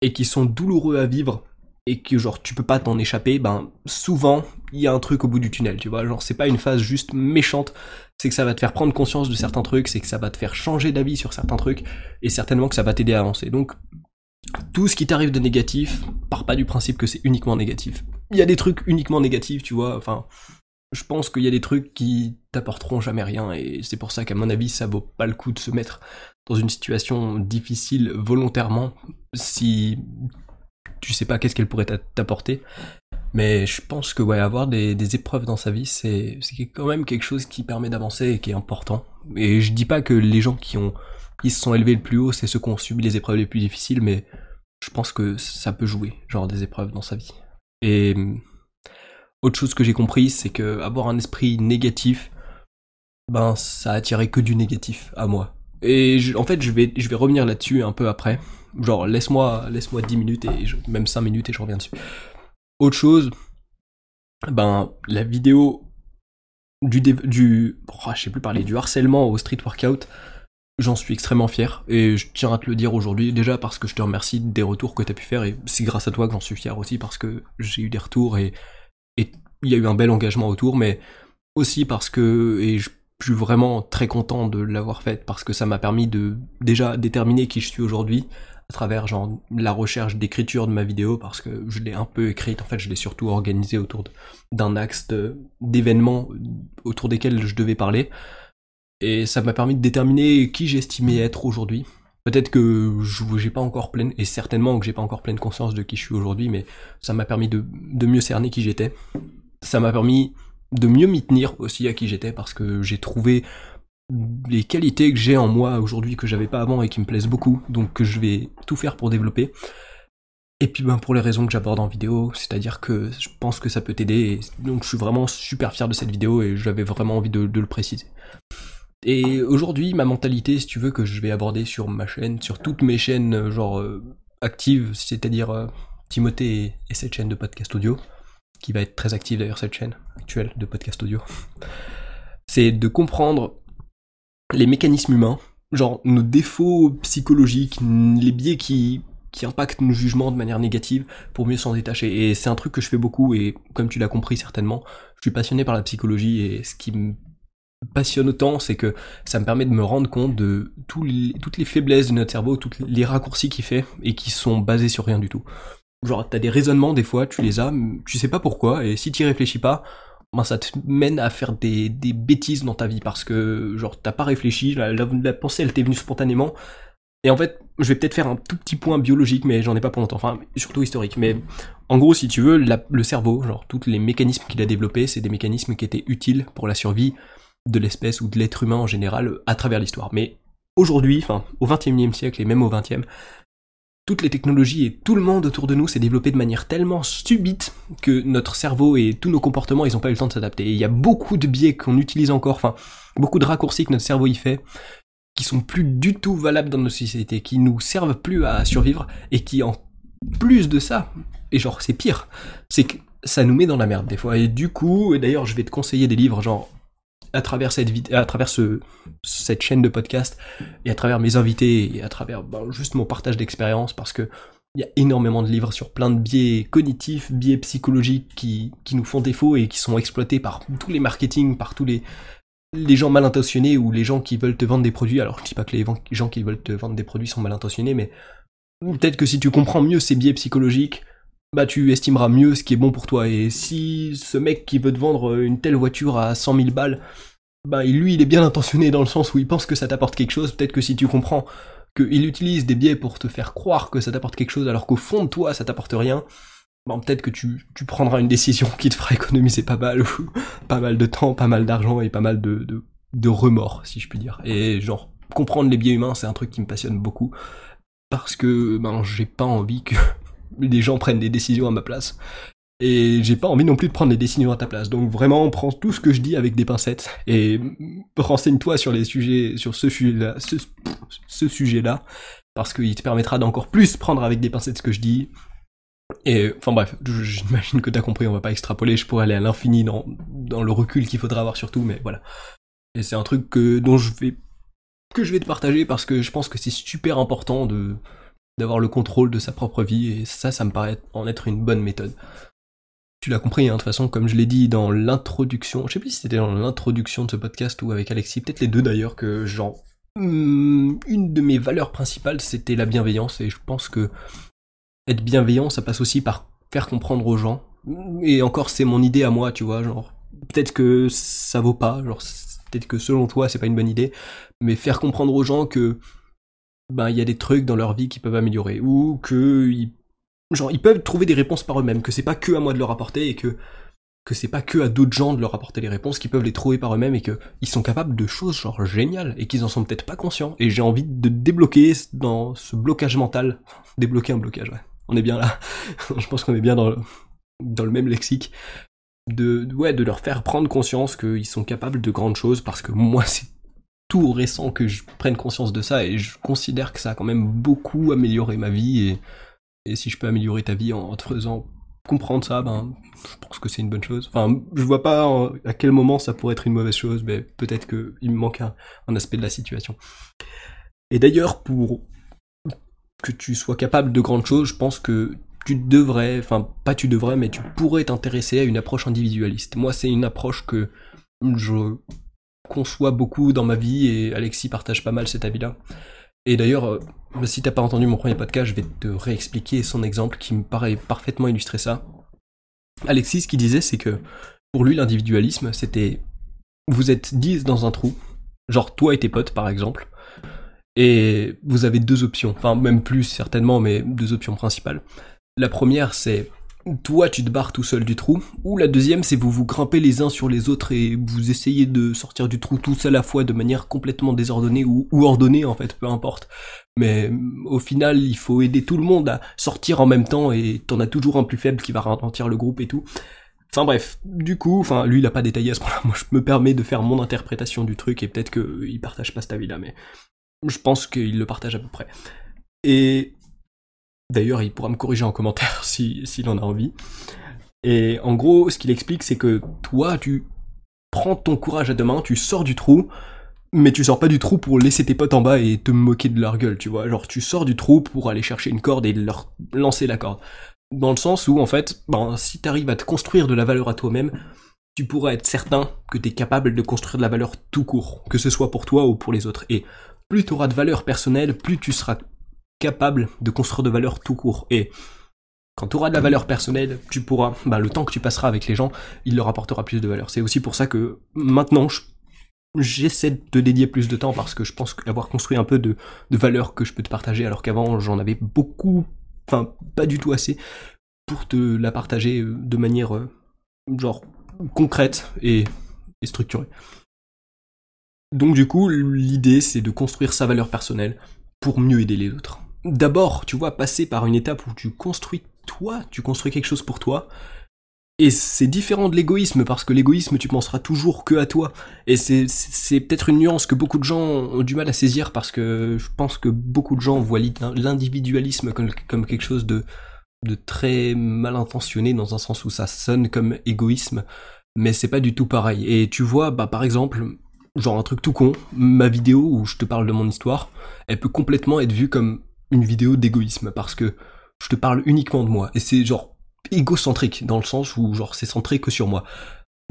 et qui sont douloureux à vivre et que genre tu peux pas t'en échapper, ben souvent il y a un truc au bout du tunnel, tu vois, genre c'est pas une phase juste méchante, c'est que ça va te faire prendre conscience de certains trucs, c'est que ça va te faire changer d'avis sur certains trucs et certainement que ça va t'aider à avancer. Donc tout ce qui t'arrive de négatif, part pas du principe que c'est uniquement négatif. Il y a des trucs uniquement négatifs, tu vois, enfin, je pense qu'il y a des trucs qui t'apporteront jamais rien, et c'est pour ça qu'à mon avis, ça vaut pas le coup de se mettre dans une situation difficile volontairement si tu sais pas qu'est-ce qu'elle pourrait t'apporter. Mais je pense que ouais, avoir des, épreuves dans sa vie, c'est quand même quelque chose qui permet d'avancer et qui est important. Et je dis pas que les gens qui ont qui se sont élevés le plus haut, c'est ceux qui ont subi les épreuves les plus difficiles, mais je pense que ça peut jouer, genre des épreuves dans sa vie. Et autre chose que j'ai compris, c'est que avoir un esprit négatif, ben ça attirait que du négatif à moi. Et en fait, je vais, je vais revenir là-dessus un peu après. Genre, laisse-moi laisse-moi 10 minutes et même 5 minutes et je reviens dessus. Autre chose, ben la vidéo du du oh, je sais plus parler du harcèlement au street workout, J'en suis extrêmement fier et je tiens à te le dire aujourd'hui déjà parce que je te remercie des retours que tu as pu faire et c'est grâce à toi que j'en suis fier aussi parce que j'ai eu des retours et il y a eu un bel engagement autour mais aussi parce que et je suis vraiment très content de l'avoir fait parce que ça m'a permis de déjà déterminer qui je suis aujourd'hui à travers genre la recherche d'écriture de ma vidéo parce que je l'ai un peu écrite en fait je l'ai surtout organisée autour d'un axe d'événements autour desquels je devais parler et ça m'a permis de déterminer qui j'estimais être aujourd'hui. Peut-être que j'ai pas encore pleine, et certainement que j'ai pas encore pleine conscience de qui je suis aujourd'hui, mais ça m'a permis de, mieux cerner qui j'étais. Ça m'a permis de mieux m'y tenir aussi à qui j'étais, parce que j'ai trouvé les qualités que j'ai en moi aujourd'hui que j'avais pas avant et qui me plaisent beaucoup, donc que je vais tout faire pour développer. Et puis ben pour les raisons que j'aborde en vidéo, c'est-à-dire que je pense que ça peut t'aider, donc je suis vraiment super fier de cette vidéo et j'avais vraiment envie de le préciser. Et aujourd'hui, ma mentalité, si tu veux, que je vais aborder sur ma chaîne, sur toutes mes chaînes, euh, genre euh, actives, c'est-à-dire euh, Timothée et, cette chaîne de podcast audio, qui va être très active d'ailleurs, cette chaîne actuelle de podcast audio, c'est de comprendre les mécanismes humains, genre nos défauts psychologiques, les biais qui, qui impactent nos jugements de manière négative pour mieux s'en détacher. Et c'est un truc que je fais beaucoup et comme tu l'as compris certainement, je suis passionné par la psychologie et ce qui me passionne autant, c'est que ça me permet de me rendre compte de toutes les faiblesses de notre cerveau, tous les raccourcis qu'il fait et qui sont basés sur rien du tout. Genre, t'as des raisonnements, des fois, tu les as, tu sais pas pourquoi, et si t'y réfléchis pas, ben ça te mène à faire des, bêtises dans ta vie parce que, genre, t'as pas réfléchi, la, pensée, elle t'est venue spontanément. Et en fait, je vais peut-être faire un tout petit point biologique, mais j'en ai pas pour longtemps, enfin, surtout historique. Mais en gros, si tu veux, le cerveau, genre, tous les mécanismes qu'il a développés, c'est des mécanismes qui étaient utiles pour la survie de l'espèce ou de l'être humain en général à travers l'histoire. Mais aujourd'hui, enfin au XXIe siècle et même au XXe, toutes les technologies et tout le monde autour de nous s'est développé de manière tellement subite que notre cerveau et tous nos comportements, ils n'ont pas eu le temps de s'adapter. Et il y a beaucoup de biais qu'on utilise encore, enfin beaucoup de raccourcis que notre cerveau y fait, qui sont plus du tout valables dans nos sociétés, qui nous servent plus à survivre et qui en plus de ça, et genre c'est pire, c'est que ça nous met dans la merde des fois. Et du coup, et d'ailleurs je vais te conseiller des livres genre à travers cette ce, cette chaîne de podcast et à travers mes invités et à travers ben, juste mon partage d'expérience parce que il y a énormément de livres sur plein de biais cognitifs, biais psychologiques qui, nous font défaut et qui sont exploités par tous les marketing, par tous les, les gens mal intentionnés ou les gens qui veulent te vendre des produits. Alors je dis pas que les gens qui veulent te vendre des produits sont mal intentionnés, mais peut-être que si tu comprends mieux ces biais psychologiques, bah tu estimeras mieux ce qui est bon pour toi. Et si ce mec qui veut te vendre une telle voiture à 100 000 balles, bah lui il est bien intentionné dans le sens où il pense que ça t'apporte quelque chose, peut-être que si tu comprends qu'il utilise des biais pour te faire croire que ça t'apporte quelque chose alors qu'au fond de toi ça t'apporte rien, bah peut-être que tu, tu, prendras une décision qui te fera économiser pas mal, pas mal de temps, pas mal d'argent et pas mal de, de, de remords si je puis dire. Et genre comprendre les biais humains c'est un truc qui me passionne beaucoup parce que ben j'ai pas envie que les gens prennent des décisions à ma place. Et j'ai pas envie non plus de prendre des décisions à ta place. Donc vraiment, prends tout ce que je dis avec des pincettes et renseigne-toi sur les sujets, sur ce sujet-là, ce, sujet-là, parce qu'il te permettra d'encore plus prendre avec des pincettes ce que je dis. Et enfin bref, j'imagine que t'as compris, on va pas extrapoler, je pourrais aller à l'infini dans, le recul qu'il faudra avoir surtout, mais voilà. Et c'est un truc dont que je vais te partager parce que je pense que c'est super important de, d'avoir le contrôle de sa propre vie, et ça, ça me paraît en être une bonne méthode. Tu l'as compris, hein, de toute façon, comme je l'ai dit dans l'introduction, je sais plus si c'était dans l'introduction de ce podcast ou avec Alexis, peut-être les deux d'ailleurs, que genre, hmm, une de mes valeurs principales, c'était la bienveillance, et je pense que être bienveillant, ça passe aussi par faire comprendre aux gens. Et encore, c'est mon idée à moi, tu vois, genre, peut-être que ça vaut pas, genre, peut-être que selon toi, c'est pas une bonne idée, mais faire comprendre aux gens que, ben, il y a des trucs dans leur vie qui peuvent améliorer, ou que, ils, genre, ils peuvent trouver des réponses par eux-mêmes, que c'est pas que à moi de leur apporter, et que, que c'est pas que à d'autres gens de leur apporter les réponses, qu'ils peuvent les trouver par eux-mêmes, et qu'ils sont capables de choses, genre, géniales, et qu'ils en sont peut-être pas conscients. Et j'ai envie de débloquer dans ce blocage mental, débloquer un blocage, ouais on est bien là. je pense qu'on est bien dans le, dans le même lexique. De, ouais, de leur faire prendre conscience qu'ils sont capables de grandes choses parce que moi, c'est tout récent que je prenne conscience de ça et je considère que ça a quand même beaucoup amélioré ma vie et, et si je peux améliorer ta vie en, te faisant comprendre ça, ben, je pense que c'est une bonne chose. Enfin, je vois pas à quel moment ça pourrait être une mauvaise chose, mais peut-être qu'il me manque un, un aspect de la situation. Et d'ailleurs, pour que tu sois capable de grandes choses, je pense que tu devrais, enfin pas tu devrais, mais tu pourrais t'intéresser à une approche individualiste. Moi, c'est une approche que je conçois beaucoup dans ma vie et Alexis partage pas mal cet avis-là. Et d'ailleurs, euh, si t'as pas entendu mon premier podcast, je vais te réexpliquer son exemple qui me paraît parfaitement illustrer ça. Alexis, ce qu'il disait, c'est que pour lui, l'individualisme, c'était vous êtes 10 dans un trou, genre toi et tes potes par exemple, et vous avez deux options, enfin même plus certainement, mais deux options principales. La première c'est toi tu te barres tout seul du trou, ou la deuxième c'est vous vous grimpez les uns sur les autres et vous essayez de sortir du trou tous à la fois de manière complètement désordonnée ou, ordonnée en fait, peu importe. Mais au final il faut aider tout le monde à sortir en même temps et t'en as toujours un plus faible qui va ralentir le groupe et tout. Enfin bref, du coup, enfin lui il a pas détaillé à ce point-là, moi je me permets de faire mon interprétation du truc et peut-être qu'il partage pas cet avis-là, mais je pense qu'il le partage à peu près. Et d'ailleurs, il pourra me corriger en commentaire s'il si, en a envie. Et en gros, ce qu'il explique, c'est que toi, tu prends ton courage à deux mains, tu sors du trou, mais tu sors pas du trou pour laisser tes potes en bas et te moquer de leur gueule, tu vois. Genre, tu sors du trou pour aller chercher une corde et leur lancer la corde. Dans le sens où, en fait, ben, si t'arrives à te construire de la valeur à toi-même, tu pourras être certain que t'es capable de construire de la valeur tout court, que ce soit pour toi ou pour les autres. Et plus tu auras de valeur personnelle, plus tu seras capable de construire de valeur tout court. Et quand tu auras de la valeur personnelle, tu pourras, bah, le temps que tu passeras avec les gens, il leur apportera plus de valeur. C'est aussi pour ça que maintenant, j'essaie de te dédier plus de temps parce que je pense avoir construit un peu de, valeur que je peux te partager alors qu'avant j'en avais beaucoup, enfin pas du tout assez pour te la partager euh, de manière euh, genre concrète et structurée. Donc du coup, l'idée c'est de construire sa valeur personnelle pour mieux aider les autres. D'abord, tu vois, passer par une étape où tu construis toi, tu construis quelque chose pour toi. Et c'est différent de l'égoïsme, parce que l'égoïsme, tu penseras toujours que à toi. Et c'est, peut-être une nuance que beaucoup de gens ont du mal à saisir, parce que je pense que beaucoup de gens voient l'individualisme comme, comme quelque chose de, de très mal intentionné, dans un sens où ça sonne comme égoïsme, mais c'est pas du tout pareil. Et tu vois, bah, par exemple, genre un truc tout con, ma vidéo où je te parle de mon histoire, elle peut complètement être vue comme une vidéo d'égoïsme parce que je te parle uniquement de moi et c'est genre égocentrique dans le sens où genre c'est centré que sur moi.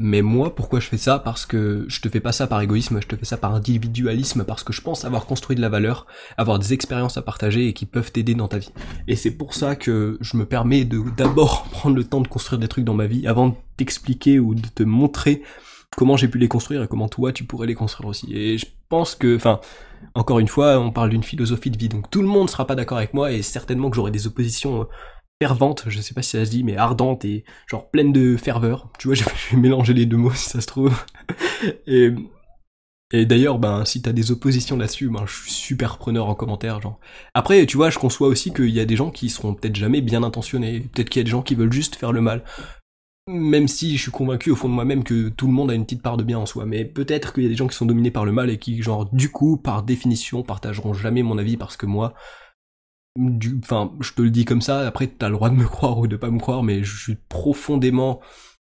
Mais moi, pourquoi je fais ça? Parce que je te fais pas ça par égoïsme, je te fais ça par individualisme, parce que je pense avoir construit de la valeur, avoir des expériences à partager et qui peuvent t'aider dans ta vie. Et c'est pour ça que je me permets de d'abord prendre le temps de construire des trucs dans ma vie avant de t'expliquer ou de te montrer comment j'ai pu les construire et comment toi tu pourrais les construire aussi. Et je pense que, enfin, encore une fois, on parle d'une philosophie de vie, donc tout le monde sera pas d'accord avec moi et certainement que j'aurai des oppositions euh, ferventes, je sais pas si ça se dit, mais ardentes et genre pleines de ferveur. Tu vois, je vais mélanger les deux mots si ça se trouve. et, et d'ailleurs, ben, si t'as des oppositions là-dessus, ben, je suis super preneur en commentaire, genre. Après, tu vois, je conçois aussi qu'il y a des gens qui seront peut-être jamais bien intentionnés. Peut-être qu'il y a des gens qui veulent juste faire le mal même si je suis convaincu au fond de moi-même que tout le monde a une petite part de bien en soi, mais peut-être qu'il y a des gens qui sont dominés par le mal et qui, genre, du coup, par définition, partageront jamais mon avis parce que moi, du, enfin, je te le dis comme ça, après t'as le droit de me croire ou de pas me croire, mais je suis profondément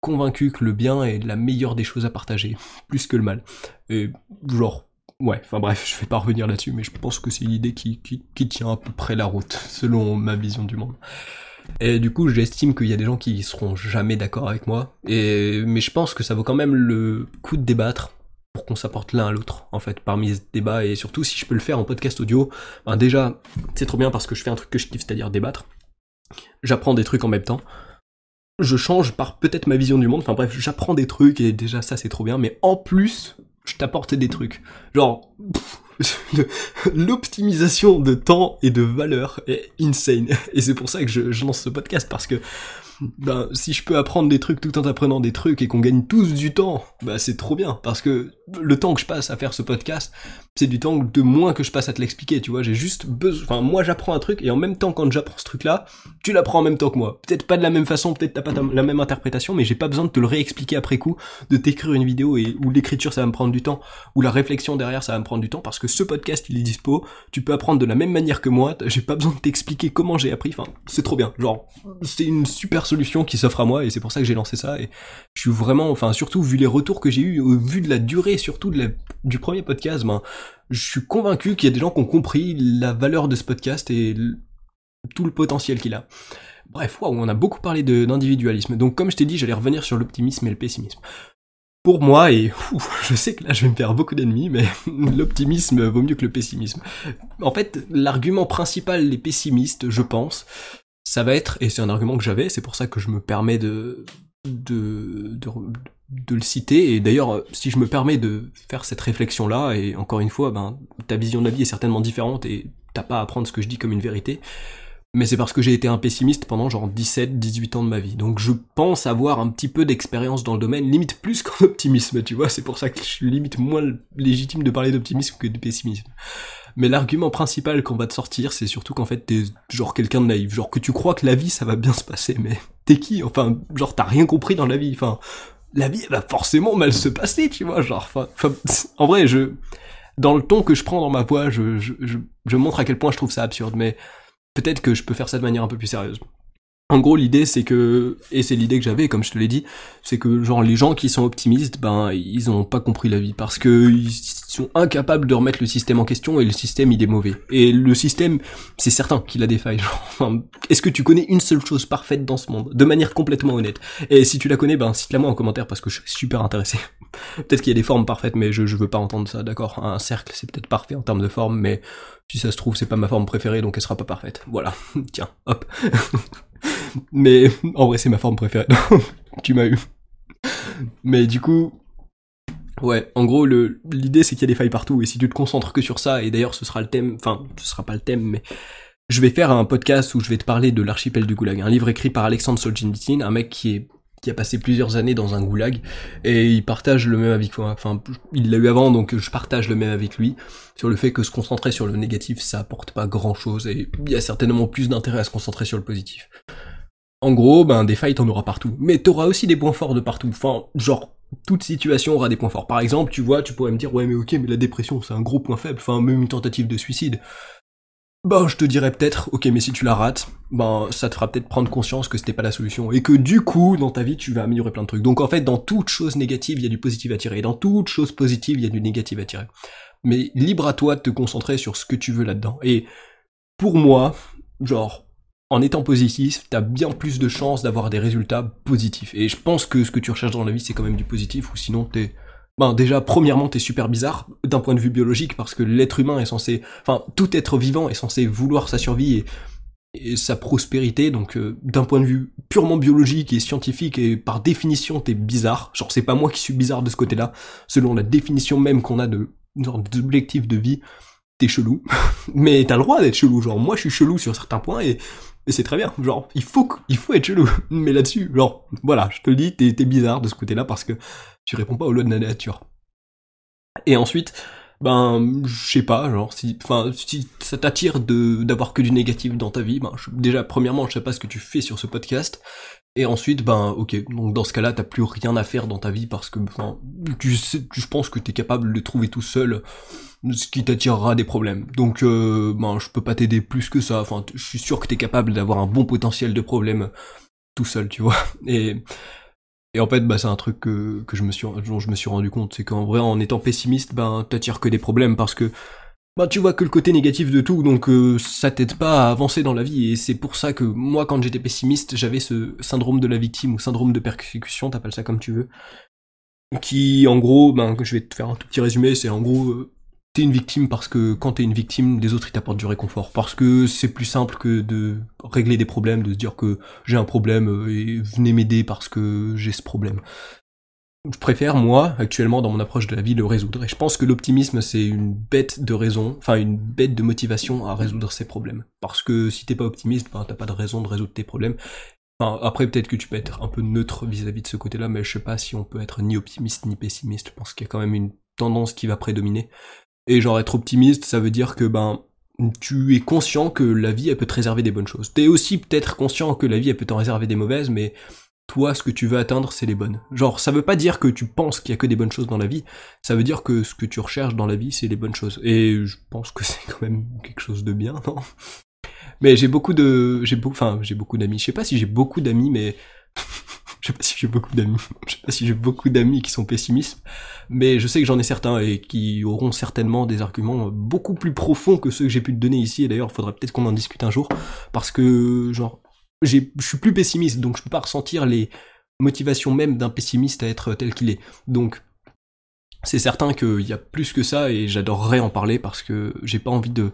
convaincu que le bien est la meilleure des choses à partager, plus que le mal. Et genre, ouais, enfin bref, je vais pas revenir là-dessus, mais je pense que c'est l'idée qui, qui, qui tient à peu près la route, selon ma vision du monde. Et du coup, j'estime qu'il y a des gens qui seront jamais d'accord avec moi. Et mais je pense que ça vaut quand même le coup de débattre pour qu'on s'apporte l'un à l'autre, en fait, parmi ce débat. Et surtout, si je peux le faire en podcast audio, ben déjà, c'est trop bien parce que je fais un truc que je kiffe, c'est-à-dire débattre. J'apprends des trucs en même temps. Je change par peut-être ma vision du monde. Enfin bref, j'apprends des trucs et déjà ça c'est trop bien. Mais en plus, je t'apporte des trucs. Genre, l'optimisation de temps et de valeur est insane. Et c'est pour ça que je, lance ce podcast parce que ben, si je peux apprendre des trucs tout en apprenant des trucs et qu'on gagne tous du temps, bah c'est trop bien. Parce que le temps que je passe à faire ce podcast, c'est du temps de moins que je passe à te l'expliquer, tu vois. J'ai juste besoin, enfin, moi j'apprends un truc et en même temps quand j'apprends ce truc-là, tu l'apprends en même temps que moi. Peut-être pas de la même façon, peut-être t'as pas la même interprétation, mais j'ai pas besoin de te le réexpliquer après coup, de t'écrire une vidéo et où l'écriture ça va me prendre du temps, ou la réflexion derrière ça va me prendre du temps parce que ce podcast il est dispo, tu peux apprendre de la même manière que moi, j'ai pas besoin de t'expliquer comment j'ai appris, enfin, c'est trop bien. Genre, c'est une super solution qui s'offre à moi et c'est pour ça que j'ai lancé ça et je suis vraiment, enfin, surtout vu les retours que j'ai eu, vu de la durée surtout de du premier podcast, ben, je suis convaincu qu'il y a des gens qui ont compris la valeur de ce podcast et tout le potentiel qu'il a. Bref, on a beaucoup parlé d'individualisme. Donc comme je t'ai dit, j'allais revenir sur l'optimisme et le pessimisme. Pour moi, et je sais que là je vais me faire beaucoup d'ennemis, mais l'optimisme vaut mieux que le pessimisme. En fait, l'argument principal des pessimistes, je pense, ça va être, et c'est un argument que j'avais, c'est pour ça que je me permets de, de, de, le citer. Et d'ailleurs, si je me permets de faire cette réflexion-là, et encore une fois, ben, ta vision de la vie est certainement différente et t'as pas à prendre ce que je dis comme une vérité. Mais c'est parce que j'ai été un pessimiste pendant genre 17, 18 ans de ma vie. Donc je pense avoir un petit peu d'expérience dans le domaine, limite plus qu'en optimisme, tu vois. C'est pour ça que je suis limite moins légitime de parler d'optimisme que de pessimisme. Mais l'argument principal qu'on va te sortir, c'est surtout qu'en fait t'es genre quelqu'un de naïf. Genre que tu crois que la vie ça va bien se passer, mais t'es qui? Enfin, genre t'as rien compris dans la vie. Enfin, la vie elle va forcément mal se passer, tu vois, genre, en vrai, je, dans le ton que je prends dans ma voix, je, je, je, montre à quel point je trouve ça absurde, mais peut-être que je peux faire ça de manière un peu plus sérieuse. En gros, l'idée, c'est que, et c'est l'idée que j'avais, comme je te l'ai dit, c'est que, genre, les gens qui sont optimistes, ben, ils ont pas compris la vie, parce que ils sont incapables de remettre le système en question, et le système, il est mauvais. Et le système, c'est certain qu'il a des failles. Est-ce que tu connais une seule chose parfaite dans ce monde, de manière complètement honnête? Et si tu la connais, ben, cite-la moi en commentaire, parce que je suis super intéressé. peut-être qu'il y a des formes parfaites, mais je, je veux pas entendre ça, d'accord? Un cercle, c'est peut-être parfait en termes de forme, mais si ça se trouve, c'est pas ma forme préférée, donc elle sera pas parfaite. Voilà. Tiens, hop. Mais en vrai, c'est ma forme préférée. tu m'as eu. Mais du coup, ouais, en gros, l'idée c'est qu'il y a des failles partout et si tu te concentres que sur ça, et d'ailleurs ce sera le thème, enfin, ce sera pas le thème, mais je vais faire un podcast où je vais te parler de l'archipel du Goulag, un livre écrit par Alexandre Solzhenitsyn, un mec qui est qui a passé plusieurs années dans un goulag et il partage le même que moi. Enfin, il l'a eu avant, donc je partage le même avec lui sur le fait que se concentrer sur le négatif, ça apporte pas grand chose et il y a certainement plus d'intérêt à se concentrer sur le positif. En gros, ben des failles t'en auras partout, mais t'auras aussi des points forts de partout. Enfin, genre toute situation aura des points forts. Par exemple, tu vois, tu pourrais me dire ouais mais ok, mais la dépression c'est un gros point faible. Enfin, même une tentative de suicide. Ben, je te dirais peut-être, ok, mais si tu la rates, ben, ça te fera peut-être prendre conscience que c'était pas la solution, et que du coup, dans ta vie, tu vas améliorer plein de trucs. Donc en fait, dans toute chose négative, il y a du positif à tirer, et dans toute chose positive, il y a du négatif à tirer. Mais libre à toi de te concentrer sur ce que tu veux là-dedans. Et pour moi, genre, en étant positif, t'as bien plus de chances d'avoir des résultats positifs. Et je pense que ce que tu recherches dans la vie, c'est quand même du positif, ou sinon t'es ben déjà, premièrement, t'es super bizarre d'un point de vue biologique parce que l'être humain est censé, enfin, tout être vivant est censé vouloir sa survie et, sa prospérité. Donc, euh, d'un point de vue purement biologique et scientifique et par définition, t'es bizarre. Genre, c'est pas moi qui suis bizarre de ce côté-là. Selon la définition même qu'on a de genre d'objectif de vie, t'es chelou. Mais t'as le droit d'être chelou. Genre, moi, je suis chelou sur certains points et et c'est très bien, genre, il faut, il faut être chelou. Mais là-dessus, genre, voilà, je te le dis, t'es, bizarre de ce côté-là parce que tu réponds pas aux lois de la nature. Et ensuite, ben, je sais pas, genre, si, enfin, si ça t'attire de, d'avoir que du négatif dans ta vie, ben, déjà, premièrement, je sais pas ce que tu fais sur ce podcast. Et ensuite, ben, ok, donc dans ce cas-là, t'as plus rien à faire dans ta vie parce que, enfin, tu sais, je pense que t'es capable de trouver tout seul ce qui t'attirera des problèmes. Donc, euh, ben, je peux pas t'aider plus que ça. Enfin, je suis sûr que t'es capable d'avoir un bon potentiel de problème tout seul, tu vois. Et, et en fait, bah, c'est un truc que, que je me suis, dont je me suis rendu compte, c'est qu'en vrai, en étant pessimiste, ben, t'attires que des problèmes parce que, bah, tu vois que le côté négatif de tout, donc euh, ça t'aide pas à avancer dans la vie. Et c'est pour ça que moi, quand j'étais pessimiste, j'avais ce syndrome de la victime ou syndrome de persécution, t'appelles ça comme tu veux, qui, en gros, ben, je vais te faire un tout petit résumé, c'est en gros, euh, t'es une victime parce que quand t'es une victime, les autres ils t'apportent du réconfort. Parce que c'est plus simple que de régler des problèmes, de se dire que j'ai un problème euh, et venez m'aider parce que j'ai ce problème. Je préfère, moi, actuellement, dans mon approche de la vie, le résoudre. Et je pense que l'optimisme, c'est une bête de raison, enfin une bête de motivation à résoudre ses problèmes. Parce que si t'es pas optimiste, ben, t'as pas de raison de résoudre tes problèmes. Enfin, après, peut-être que tu peux être un peu neutre vis-à-vis de ce côté-là, mais je sais pas si on peut être ni optimiste ni pessimiste. Je pense qu'il y a quand même une tendance qui va prédominer. Et genre être optimiste, ça veut dire que ben tu es conscient que la vie elle peut te réserver des bonnes choses. T'es aussi peut-être conscient que la vie elle peut t'en réserver des mauvaises, mais toi ce que tu veux atteindre c'est les bonnes. Genre ça veut pas dire que tu penses qu'il y a que des bonnes choses dans la vie, ça veut dire que ce que tu recherches dans la vie c'est les bonnes choses. Et je pense que c'est quand même quelque chose de bien, non? Mais j'ai beaucoup de, j'ai beaucoup, enfin j'ai beaucoup d'amis. Je sais pas si j'ai beaucoup d'amis, mais je sais pas si j'ai beaucoup d'amis. Je sais pas si j'ai beaucoup d'amis qui sont pessimistes, mais je sais que j'en ai certains et qui auront certainement des arguments beaucoup plus profonds que ceux que j'ai pu te donner ici. Et d'ailleurs, il faudrait peut-être qu'on en discute un jour, parce que genre, je suis plus pessimiste, donc je peux pas ressentir les motivations même d'un pessimiste à être tel qu'il est. Donc, c'est certain qu'il y a plus que ça et j'adorerais en parler parce que j'ai pas envie de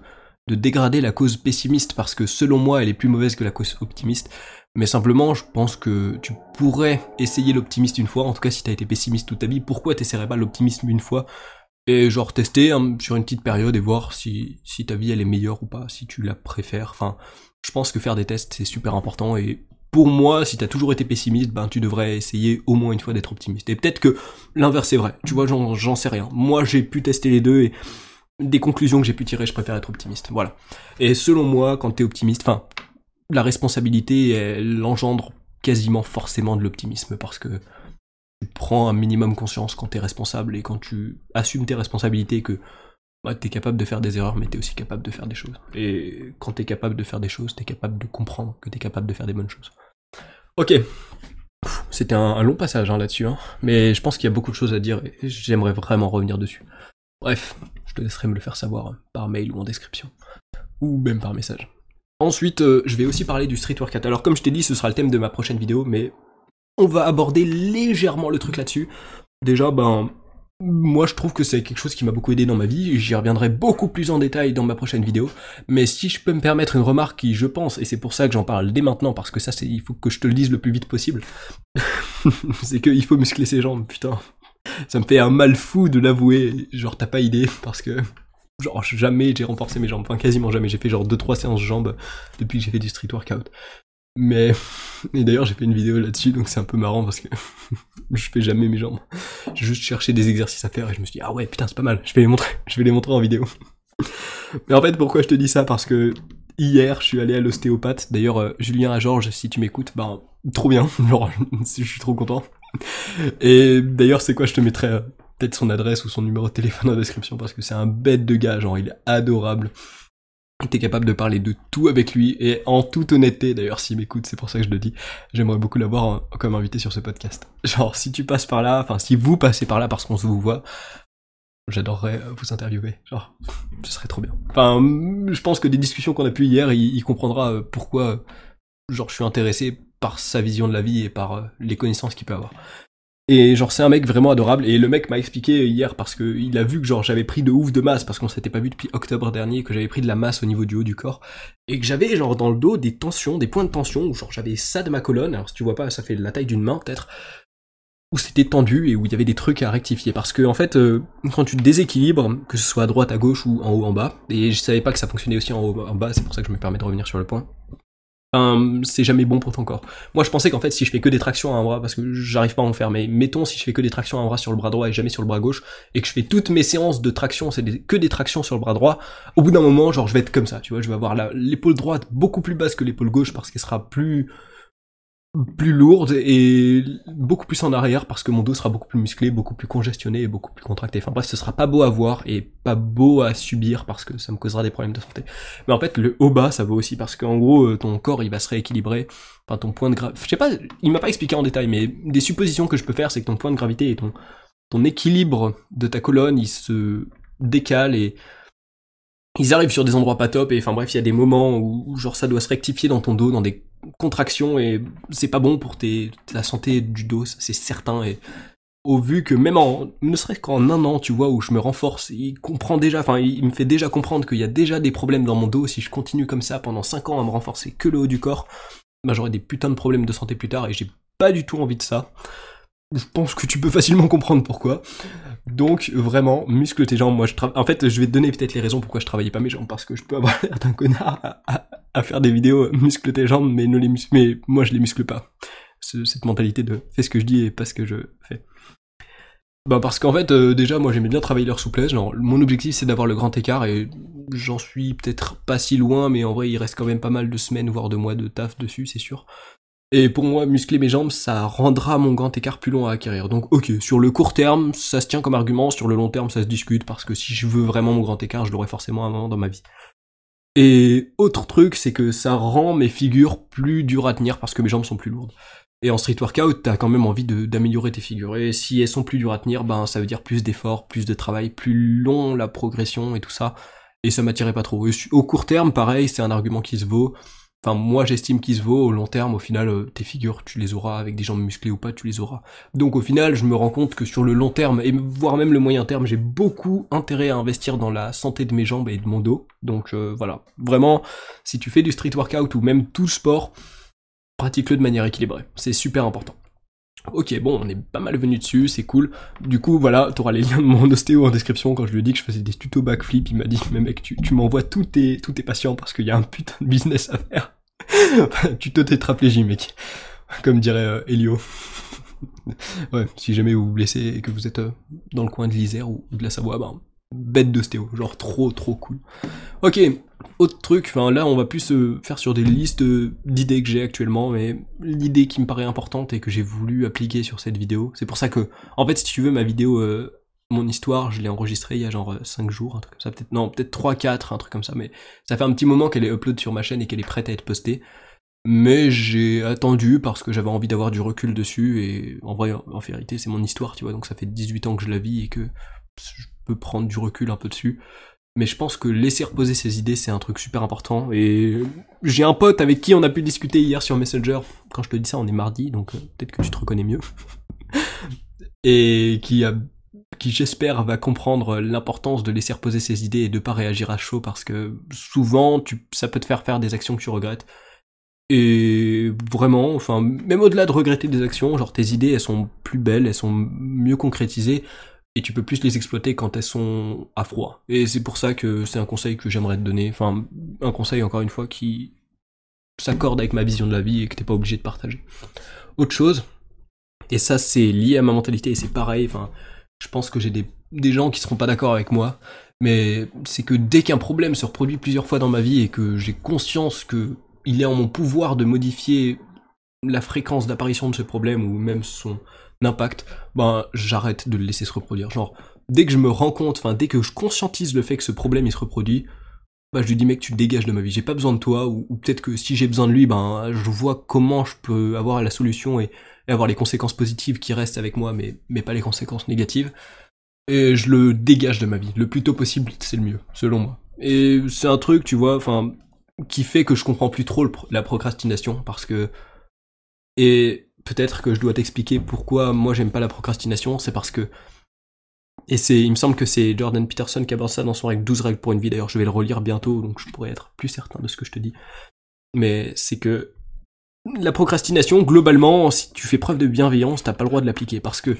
de dégrader la cause pessimiste parce que selon moi elle est plus mauvaise que la cause optimiste. Mais simplement, je pense que tu pourrais essayer l'optimiste une fois, en tout cas si t'as été pessimiste toute ta vie, pourquoi t'essaierais pas l'optimisme une fois? Et genre tester hein, sur une petite période et voir si, si ta vie elle est meilleure ou pas, si tu la préfères. Enfin, je pense que faire des tests c'est super important et pour moi, si t'as toujours été pessimiste, ben tu devrais essayer au moins une fois d'être optimiste. Et peut-être que l'inverse est vrai. Tu vois, j'en sais rien. Moi, j'ai pu tester les deux et des conclusions que j'ai pu tirer, je préfère être optimiste. Voilà. Et selon moi, quand t'es optimiste, enfin, la responsabilité, elle engendre quasiment forcément de l'optimisme parce que prends un minimum conscience quand t'es responsable et quand tu assumes tes responsabilités que bah, t'es capable de faire des erreurs mais t'es aussi capable de faire des choses. Et quand t'es capable de faire des choses, t'es capable de comprendre que t'es capable de faire des bonnes choses. Ok. C'était un, long passage hein, là-dessus, hein. mais je pense qu'il y a beaucoup de choses à dire et j'aimerais vraiment revenir dessus. Bref, je te laisserai me le faire savoir par mail ou en description. Ou même par message. Ensuite, euh, je vais aussi parler du street workout. Alors comme je t'ai dit, ce sera le thème de ma prochaine vidéo, mais on va aborder légèrement le truc là-dessus. Déjà, ben, moi je trouve que c'est quelque chose qui m'a beaucoup aidé dans ma vie, j'y reviendrai beaucoup plus en détail dans ma prochaine vidéo, mais si je peux me permettre une remarque qui, je pense, et c'est pour ça que j'en parle dès maintenant, parce que ça, c'est, il faut que je te le dise le plus vite possible, c'est qu'il faut muscler ses jambes, putain ça me fait un mal fou de l'avouer. Genre, t'as pas idée, parce que, genre, jamais j'ai renforcé mes jambes. Enfin, quasiment jamais. J'ai fait genre 2-3 séances jambes depuis que j'ai fait du street workout. Mais, et d'ailleurs, j'ai fait une vidéo là-dessus, donc c'est un peu marrant parce que je fais jamais mes jambes. J'ai juste cherché des exercices à faire et je me suis dit, ah ouais, putain, c'est pas mal. Je vais les montrer, je vais les montrer en vidéo. Mais en fait, pourquoi je te dis ça? Parce que hier, je suis allé à l'ostéopathe. D'ailleurs, euh, Julien à Georges, si tu m'écoutes, ben, trop bien. Genre, je suis trop content. Et d'ailleurs, c'est quoi? Je te mettrai euh, peut-être son adresse ou son numéro de téléphone la description parce que c'est un bête de gars, genre il est adorable. T'es capable de parler de tout avec lui et en toute honnêteté, d'ailleurs s'il m'écoute, c'est pour ça que je le dis, j'aimerais beaucoup l'avoir comme invité sur ce podcast. Genre si tu passes par là, enfin si vous passez par là parce qu'on se vous voit, j'adorerais vous interviewer. Genre, ce serait trop bien. Enfin, je pense que des discussions qu'on a pu hier, il, il comprendra euh, pourquoi, genre, je suis intéressé par sa vision de la vie et par euh, les connaissances qu'il peut avoir. Et genre c'est un mec vraiment adorable. Et le mec m'a expliqué hier parce que il a vu que genre j'avais pris de ouf de masse parce qu'on s'était pas vu depuis octobre dernier que j'avais pris de la masse au niveau du haut du corps. Et que j'avais genre dans le dos des tensions, des points de tension où genre j'avais ça de ma colonne, alors si tu vois pas ça fait la taille d'une main peut-être. Où c'était tendu et où il y avait des trucs à rectifier. Parce que en fait euh, quand tu déséquilibres que ce soit à droite à gauche ou en haut en bas et je savais pas que ça fonctionnait aussi en haut en bas c'est pour ça que je me permets de revenir sur le point c'est jamais bon pour ton corps. Moi, je pensais qu'en fait, si je fais que des tractions à un bras, parce que j'arrive pas à en faire, mais mettons si je fais que des tractions à un bras sur le bras droit et jamais sur le bras gauche, et que je fais toutes mes séances de traction, c'est que des tractions sur le bras droit, au bout d'un moment, genre, je vais être comme ça, tu vois, je vais avoir l'épaule droite beaucoup plus basse que l'épaule gauche parce qu'elle sera plus plus lourde et beaucoup plus en arrière parce que mon dos sera beaucoup plus musclé, beaucoup plus congestionné et beaucoup plus contracté. Enfin bref, ce sera pas beau à voir et pas beau à subir parce que ça me causera des problèmes de santé. Mais en fait, le haut bas, ça vaut aussi parce qu'en gros, euh, ton corps, il va se rééquilibrer. Enfin, ton point de gravité, je sais pas, il m'a pas expliqué en détail, mais des suppositions que je peux faire, c'est que ton point de gravité et ton ton équilibre de ta colonne, il se décale et ils arrivent sur des endroits pas top et enfin bref il y a des moments où genre ça doit se rectifier dans ton dos dans des contractions et c'est pas bon pour ta santé du dos c'est certain et au vu que même en ne serait-ce qu'en un an tu vois où je me renforce il comprend déjà enfin il me fait déjà comprendre qu'il y a déjà des problèmes dans mon dos si je continue comme ça pendant 5 ans à me renforcer que le haut du corps bah j'aurai des putains de problèmes de santé plus tard et j'ai pas du tout envie de ça je pense que tu peux facilement comprendre pourquoi. Donc vraiment, muscle tes jambes. Moi, En fait, je vais te donner peut-être les raisons pourquoi je travaillais pas mes jambes, parce que je peux avoir l'air d'un connard à, faire des vidéos muscle tes jambes, mais les mais moi je les muscle pas. cette mentalité de fais ce que je dis et pas ce que je fais. Bah parce qu'en fait, euh, déjà, moi j'aimais bien travailler leur souplesse. Genre, mon objectif c'est d'avoir le grand écart et j'en suis peut-être pas si loin, mais en vrai, il reste quand même pas mal de semaines, voire de mois de taf dessus, c'est sûr. Et pour moi, muscler mes jambes, ça rendra mon grand écart plus long à acquérir. Donc ok, sur le court terme, ça se tient comme argument, sur le long terme, ça se discute, parce que si je veux vraiment mon grand écart, je l'aurai forcément un moment dans ma vie. Et autre truc, c'est que ça rend mes figures plus dures à tenir parce que mes jambes sont plus lourdes. Et en street workout, t'as quand même envie d'améliorer tes figures. Et si elles sont plus dures à tenir, ben ça veut dire plus d'efforts, plus de travail, plus long la progression et tout ça. Et ça m'attirait pas trop. au court terme, pareil, c'est un argument qui se vaut. Enfin, moi, j'estime qu'il se vaut au long terme. Au final, euh, tes figures, tu les auras avec des jambes musclées ou pas, tu les auras. Donc, au final, je me rends compte que sur le long terme et voire même le moyen terme, j'ai beaucoup intérêt à investir dans la santé de mes jambes et de mon dos. Donc, euh, voilà. Vraiment, si tu fais du street workout ou même tout sport, pratique-le de manière équilibrée. C'est super important. Ok, bon, on est pas mal venu dessus, c'est cool. Du coup, voilà, t'auras les liens de mon ostéo en description. Quand je lui ai dit que je faisais des tutos backflip, il m'a dit, mais mec, tu, tu m'envoies tous tes, tous tes patients parce qu'il y a un putain de business à faire. Tuto tétraplégie, mec. Comme dirait euh, Elio. ouais, si jamais vous vous blessez et que vous êtes euh, dans le coin de l'Isère ou de la Savoie, bah, bête d'ostéo, genre trop trop cool. Ok, autre truc, enfin là on va plus se faire sur des listes d'idées que j'ai actuellement, mais l'idée qui me paraît importante et que j'ai voulu appliquer sur cette vidéo, c'est pour ça que, en fait si tu veux ma vidéo, euh, mon histoire, je l'ai enregistrée il y a genre 5 euh, jours, un truc comme ça, peut-être, non, peut-être 3, 4, un truc comme ça, mais ça fait un petit moment qu'elle est upload sur ma chaîne et qu'elle est prête à être postée. Mais j'ai attendu parce que j'avais envie d'avoir du recul dessus et en vrai, en vérité, c'est mon histoire, tu vois, donc ça fait 18 ans que je la vis et que peux prendre du recul un peu dessus. Mais je pense que laisser reposer ses idées, c'est un truc super important. Et j'ai un pote avec qui on a pu discuter hier sur Messenger. Quand je te dis ça, on est mardi, donc euh, peut-être que tu te reconnais mieux. et qui qui j'espère va comprendre l'importance de laisser reposer ses idées et de pas réagir à chaud parce que souvent ça peut te faire faire des actions que tu regrettes. Et vraiment, enfin, même au-delà de regretter des actions, genre tes idées elles sont plus belles, elles sont mieux concrétisées et tu peux plus les exploiter quand elles sont à froid. Et c'est pour ça que c'est un conseil que j'aimerais te donner. Enfin, un conseil encore une fois qui s'accorde avec ma vision de la vie et que t'es pas obligé de partager. Autre chose, et ça c'est lié à ma mentalité et c'est pareil, enfin, je pense que j'ai des, gens qui seront pas d'accord avec moi, mais c'est que dès qu'un problème se reproduit plusieurs fois dans ma vie et que j'ai conscience que il est en mon pouvoir de modifier la fréquence d'apparition de ce problème ou même son, d'impact, ben j'arrête de le laisser se reproduire. Genre, dès que je me rends compte, enfin dès que je conscientise le fait que ce problème il se reproduit, bah je lui dis mec tu dégages de ma vie, j'ai pas besoin de toi, ou, peut-être que si j'ai besoin de lui, ben je vois comment je peux avoir la solution et, avoir les conséquences positives qui restent avec moi, mais, mais pas les conséquences négatives. Et je le dégage de ma vie. Le plus tôt possible, c'est le mieux, selon moi. Et c'est un truc, tu vois, enfin, qui fait que je comprends plus trop la procrastination, parce que... Et peut-être que je dois t'expliquer pourquoi moi j'aime pas la procrastination, c'est parce que et c'est, il me semble que c'est Jordan Peterson qui aborde ça dans son règle 12 règles pour une vie. D'ailleurs, je vais le relire bientôt, donc je pourrais être plus certain de ce que je te dis. Mais c'est que la procrastination, globalement, si tu fais preuve de bienveillance, t'as pas le droit de l'appliquer parce que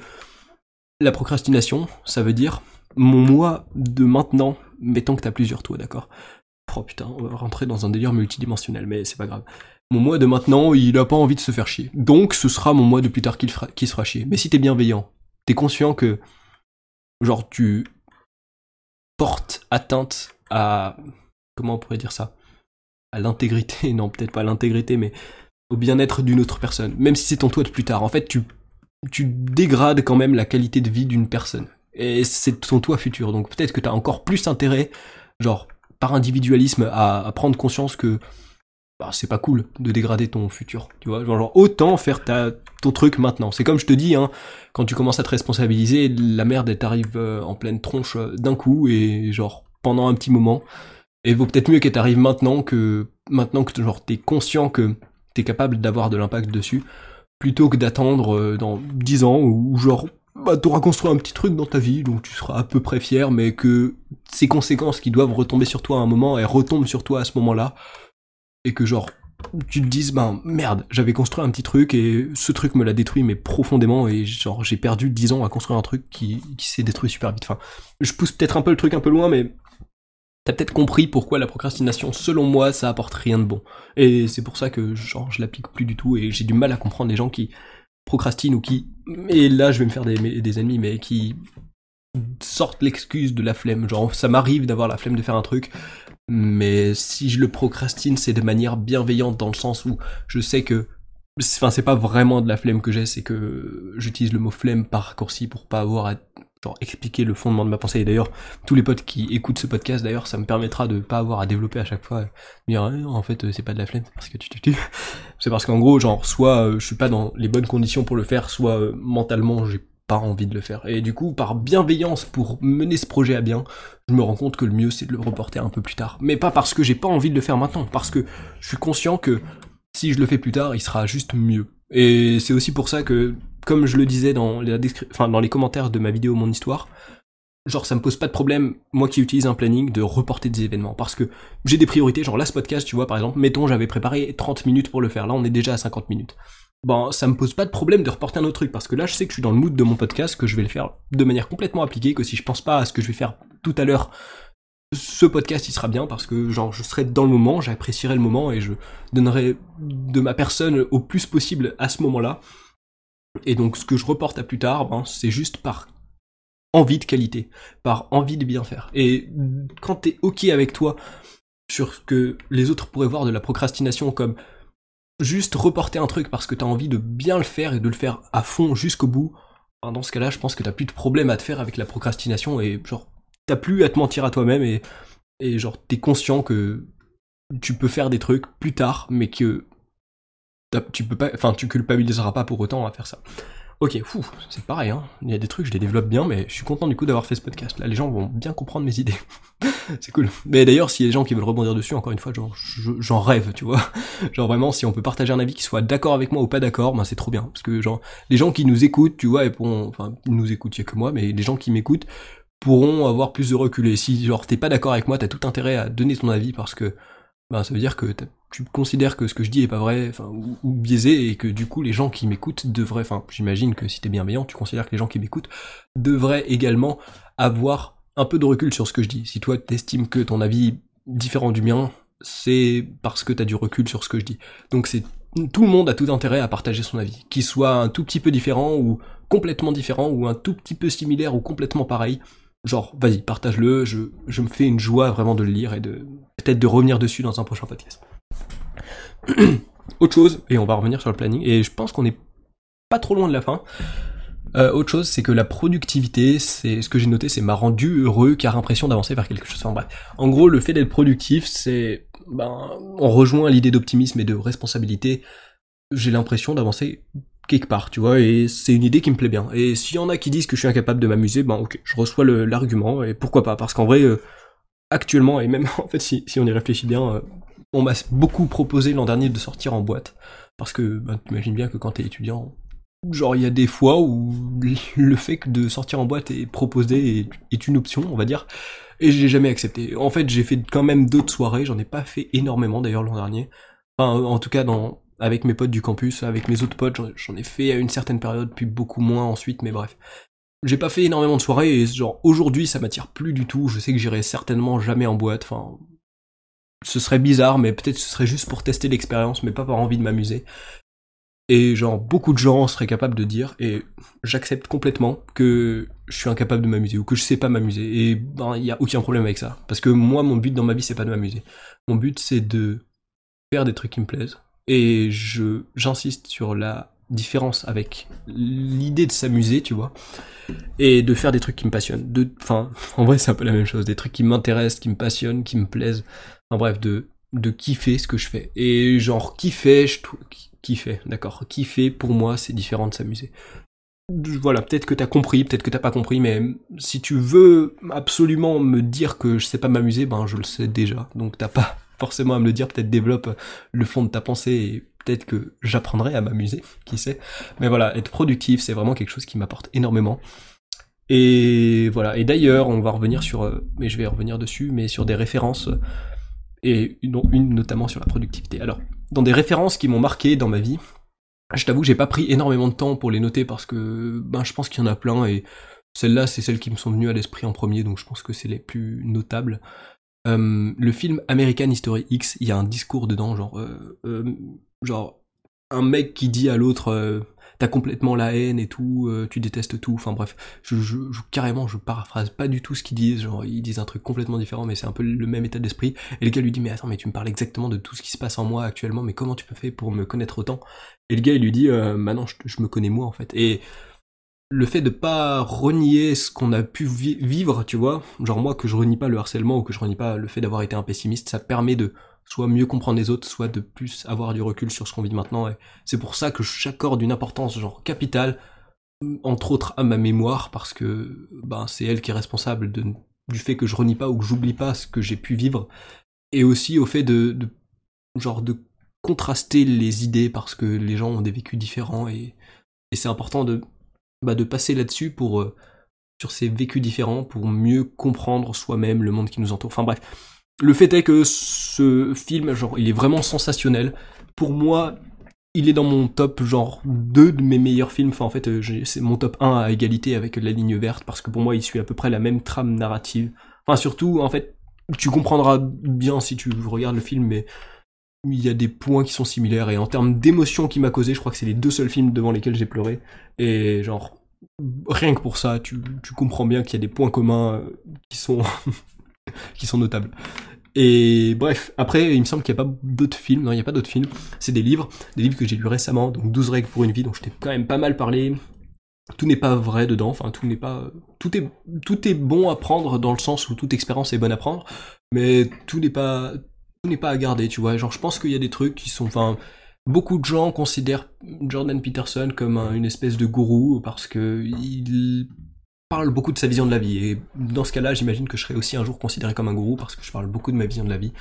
la procrastination, ça veut dire mon moi de maintenant, mettons que t'as plusieurs toi, d'accord? Oh putain, on va rentrer dans un délire multidimensionnel, mais c'est pas grave. Mon moi de maintenant, il a pas envie de se faire chier. Donc ce sera mon moi de plus tard qui, qui se fera chier. Mais si t'es bienveillant, t'es conscient que, genre, tu portes atteinte à... Comment on pourrait dire ça? À l'intégrité, non peut-être pas à l'intégrité, mais au bien-être d'une autre personne, même si c'est ton toi de plus tard. En fait, tu, tu dégrades quand même la qualité de vie d'une personne. Et c'est ton toi futur. Donc peut-être que tu as encore plus intérêt, genre, par individualisme, à prendre conscience que bah, c'est pas cool de dégrader ton futur. Tu vois, genre, autant faire ta, ton truc maintenant. C'est comme je te dis, hein, quand tu commences à te responsabiliser, la merde, elle t'arrive euh, en pleine tronche euh, d'un coup et genre pendant un petit moment. Et vaut peut-être mieux qu'elle t'arrive maintenant que maintenant que genre t'es conscient que t'es capable d'avoir de l'impact dessus, plutôt que d'attendre euh, dans 10 ans ou genre bah t'auras construit un petit truc dans ta vie, donc tu seras à peu près fier, mais que ces conséquences qui doivent retomber sur toi à un moment, elles retombent sur toi à ce moment-là, et que genre tu te dises ben merde j'avais construit un petit truc et ce truc me l'a détruit mais profondément et genre j'ai perdu 10 ans à construire un truc qui, s'est détruit super vite. Enfin je pousse peut-être un peu le truc un peu loin mais t'as peut-être compris pourquoi la procrastination selon moi ça apporte rien de bon. Et c'est pour ça que genre je l'applique plus du tout et j'ai du mal à comprendre les gens qui procrastinent ou qui et là je vais me faire des, des ennemis mais qui sortent l'excuse de la flemme. Genre ça m'arrive d'avoir la flemme de faire un truc mais si je le procrastine, c'est de manière bienveillante dans le sens où je sais que enfin c'est pas vraiment de la flemme que j'ai, c'est que j'utilise le mot flemme par raccourci pour pas avoir à genre expliquer le fondement de ma pensée. Et d'ailleurs, tous les potes qui écoutent ce podcast, d'ailleurs, ça me permettra de pas avoir à développer à chaque fois, dire en fait c'est pas de la flemme, c'est parce que tu tu tu. C'est parce qu'en gros, genre soit euh, je suis pas dans les bonnes conditions pour le faire, soit euh, mentalement j'ai envie de le faire. Et du coup, par bienveillance pour mener ce projet à bien, je me rends compte que le mieux c'est de le reporter un peu plus tard. Mais pas parce que j'ai pas envie de le faire maintenant, parce que je suis conscient que si je le fais plus tard, il sera juste mieux. Et c'est aussi pour ça que, comme je le disais dans, les enfin, dans les commentaires de ma vidéo Mon Histoire, genre ça me pose pas de problème, moi qui utilise un planning, de reporter des événements. Parce que j'ai des priorités, genre là ce podcast, tu vois, par exemple, mettons j'avais préparé 30 minutes pour le faire, là on est déjà à 50 minutes bon, ça me pose pas de problème de reporter un autre truc, parce que là, je sais que je suis dans le mood de mon podcast, que je vais le faire de manière complètement appliquée, que si je pense pas à ce que je vais faire tout à l'heure, ce podcast il sera bien parce que genre je serai dans le moment, j'apprécierai le moment et je donnerai de ma personne au plus possible à ce moment-là. Et donc ce que je reporte à plus tard, ben, c'est juste par envie de qualité, par envie de bien faire. Et quand t'es ok avec toi sur ce que les autres pourraient voir de la procrastination comme juste reporter un truc parce que t'as envie de bien le faire et de le faire à fond jusqu'au bout, dans ce cas-là, je pense que t'as plus de problème à te faire avec la procrastination et genre, t'as plus à te mentir à toi-même et, et genre, t'es conscient que tu peux faire des trucs plus tard, mais que tu peux pas, enfin, tu culpabiliseras pas pour autant à faire ça. Ok, fou, c'est pareil, hein. il y a des trucs, je les développe bien, mais je suis content du coup d'avoir fait ce podcast. Là, les gens vont bien comprendre mes idées. c'est cool. Mais d'ailleurs, s'il y a des gens qui veulent rebondir dessus, encore une fois, j'en rêve, tu vois. Genre vraiment, si on peut partager un avis qui soit d'accord avec moi ou pas d'accord, ben c'est trop bien. Parce que genre, les gens qui nous écoutent, tu vois, et pourront, enfin, nous écoutent, il y a que moi, mais les gens qui m'écoutent pourront avoir plus de recul. Et si genre t'es pas d'accord avec moi, t'as tout intérêt à donner ton avis parce que ben, ça veut dire que tu considères que ce que je dis est pas vrai, enfin, ou, biaisé, et que du coup les gens qui m'écoutent devraient, enfin, j'imagine que si t'es bienveillant, tu considères que les gens qui m'écoutent devraient également avoir un peu de recul sur ce que je dis. Si toi t'estimes que ton avis est différent du mien, c'est parce que t'as du recul sur ce que je dis. Donc c'est tout le monde a tout intérêt à partager son avis, qu'il soit un tout petit peu différent ou complètement différent ou un tout petit peu similaire ou complètement pareil genre, vas-y, partage-le, je, je me fais une joie vraiment de le lire et de peut-être de revenir dessus dans un prochain podcast. autre chose, et on va revenir sur le planning, et je pense qu'on est pas trop loin de la fin. Euh, autre chose, c'est que la productivité, c'est ce que j'ai noté, c'est m'a rendu heureux car impression d'avancer vers quelque chose. Enfin bref, en gros, le fait d'être productif, c'est, ben, on rejoint l'idée d'optimisme et de responsabilité. J'ai l'impression d'avancer quelque part, tu vois, et c'est une idée qui me plaît bien. Et s'il y en a qui disent que je suis incapable de m'amuser, ben ok, je reçois l'argument, et pourquoi pas, parce qu'en vrai, euh, actuellement, et même en fait si, si on y réfléchit bien, euh, on m'a beaucoup proposé l'an dernier de sortir en boîte, parce que ben, tu imagines bien que quand t'es étudiant, genre il y a des fois où le fait que de sortir en boîte est proposé est, est une option, on va dire, et j'ai jamais accepté. En fait, j'ai fait quand même d'autres soirées, j'en ai pas fait énormément d'ailleurs l'an dernier. Enfin, en tout cas, dans, avec mes potes du campus, avec mes autres potes, j'en ai fait à une certaine période, puis beaucoup moins ensuite, mais bref. J'ai pas fait énormément de soirées, et genre aujourd'hui ça m'attire plus du tout, je sais que j'irai certainement jamais en boîte, enfin... Ce serait bizarre, mais peut-être ce serait juste pour tester l'expérience, mais pas par envie de m'amuser. Et genre beaucoup de gens seraient capables de dire, et j'accepte complètement que je suis incapable de m'amuser, ou que je sais pas m'amuser, et ben il y a aucun problème avec ça. Parce que moi mon but dans ma vie c'est pas de m'amuser. Mon but c'est de faire des trucs qui me plaisent, Et j'insiste sur la différence avec l'idée de s'amuser, tu vois, et de faire des trucs qui me passionnent. De, enfin, en vrai, c'est un peu la même chose. Des trucs qui m'intéressent, qui me passionnent, qui me plaisent. En bref, de, de kiffer ce que je fais. Et genre, kiffer, je kiffer, d'accord. Kiffer, pour moi, c'est différent de s'amuser. Voilà, peut-être que t'as compris, peut-être que t'as pas compris, mais si tu veux absolument me dire que je sais pas m'amuser, ben je le sais déjà. Donc t'as pas forcément à me le dire, peut-être développe le fond de ta pensée et peut-être que j'apprendrai à m'amuser, qui sait. Mais voilà, être productif, c'est vraiment quelque chose qui m'apporte énormément. Et voilà, et d'ailleurs, on va revenir sur, euh, mais je vais revenir dessus, mais sur des références, et une, notamment sur la productivité. Alors, dans des références qui m'ont marqué dans ma vie, je t'avoue, j'ai pas pris énormément de temps pour les noter parce que ben, je pense qu'il y en a plein et celles-là, c'est celles qui me sont venues à l'esprit en premier, donc je pense que c'est les plus notables. Euh, le film American History X, il y a un discours dedans, genre, euh, euh, genre un mec qui dit à l'autre t'as complètement la haine et tout, tu détestes tout, enfin bref, je, carrément je paraphrase pas du tout ce qu'ils disent, genre ils disent un truc complètement différent mais c'est un peu le même état d'esprit, et le gars lui dit mais attends mais tu me parles exactement de tout ce qui se passe en moi actuellement, mais comment tu peux faire pour me connaître autant? Et le gars il lui dit maintenant je, je, me connais moi en fait, et le fait de pas renier ce qu'on a pu vivre, tu vois, genre moi que je renie pas le harcèlement ou que je renie pas le fait d'avoir été un pessimiste, ça permet de soit mieux comprendre les autres, soit de plus avoir du recul sur ce qu'on vit maintenant. Et c'est pour ça que j'accorde une importance genre capitale, entre autres à ma mémoire, parce que ben c'est elle qui est responsable du fait que je renie pas ou que j'oublie pas ce que j'ai pu vivre, et aussi au fait de, de genre de contraster les idées parce que les gens ont des vécus différents et, et c'est important de bah, de passer là-dessus pour euh, sur ces vécus différents pour mieux comprendre soi-même le monde qui nous entoure. Enfin bref, le fait est que ce film, genre, il est vraiment sensationnel. Pour moi, il est dans mon top genre 2 de mes meilleurs films. Enfin en fait, euh, c'est mon top 1 à égalité avec La Ligne Verte parce que pour moi, il suit à peu près la même trame narrative. Enfin surtout, en fait, tu comprendras bien si tu regardes le film, mais il y a des points qui sont similaires et en termes d'émotion qui m'a causé, je crois que c'est les deux seuls films devant lesquels j'ai pleuré. Et genre, rien que pour ça, tu, comprends bien qu'il y a des points communs euh, qui sont, qui sont notables. Et bref, après, il me semble qu'il n'y a pas d'autres films. Non, il n'y a pas d'autres films. C'est des livres, des livres que j'ai lus récemment. Donc 12 règles pour une vie, dont je t'ai quand même pas mal parlé. Tout n'est pas vrai dedans. Enfin, tout n'est pas. Tout est, tout est bon à prendre dans le sens où toute expérience est bonne à prendre. Mais tout n'est pas, n'est pas à garder, tu vois. Genre, je pense qu'il y a des trucs qui sont, enfin, beaucoup de gens considèrent Jordan Peterson comme une espèce de gourou parce que il parle beaucoup de sa vision de la vie. Et dans ce cas-là, j'imagine que je serai aussi un jour considéré comme un gourou parce que je parle beaucoup de ma vision de la vie.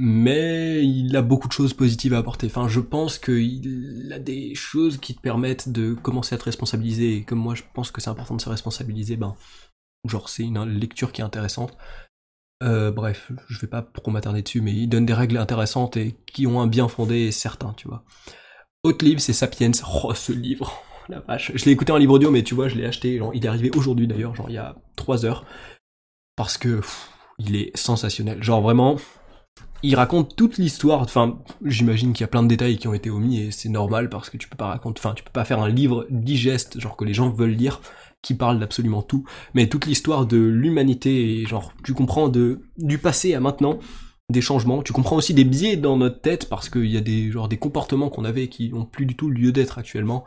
Mais il a beaucoup de choses positives à apporter. Enfin, je pense qu'il a des choses qui te permettent de commencer à te responsabiliser. Et comme moi, je pense que c'est important de se responsabiliser, ben, genre, c'est une lecture qui est intéressante. Euh, bref, je vais pas trop m'attarder dessus, mais il donne des règles intéressantes et qui ont un bien fondé et certain, tu vois. Autre livre, c'est Sapiens. Oh, ce livre, la vache. Je l'ai écouté en livre audio, mais tu vois, je l'ai acheté. il est arrivé aujourd'hui d'ailleurs, genre il y a 3 heures. Parce que il est sensationnel. Genre vraiment, il raconte toute l'histoire. Enfin, j'imagine qu'il y a plein de détails qui ont été omis et c'est normal parce que tu peux pas raconter. Enfin, tu peux pas faire un livre digeste, genre que les gens veulent lire qui parle d'absolument tout, mais toute l'histoire de l'humanité, genre, tu comprends de, du passé à maintenant, des changements, tu comprends aussi des biais dans notre tête, parce qu'il y a des, genre, des comportements qu'on avait qui n'ont plus du tout lieu d'être actuellement.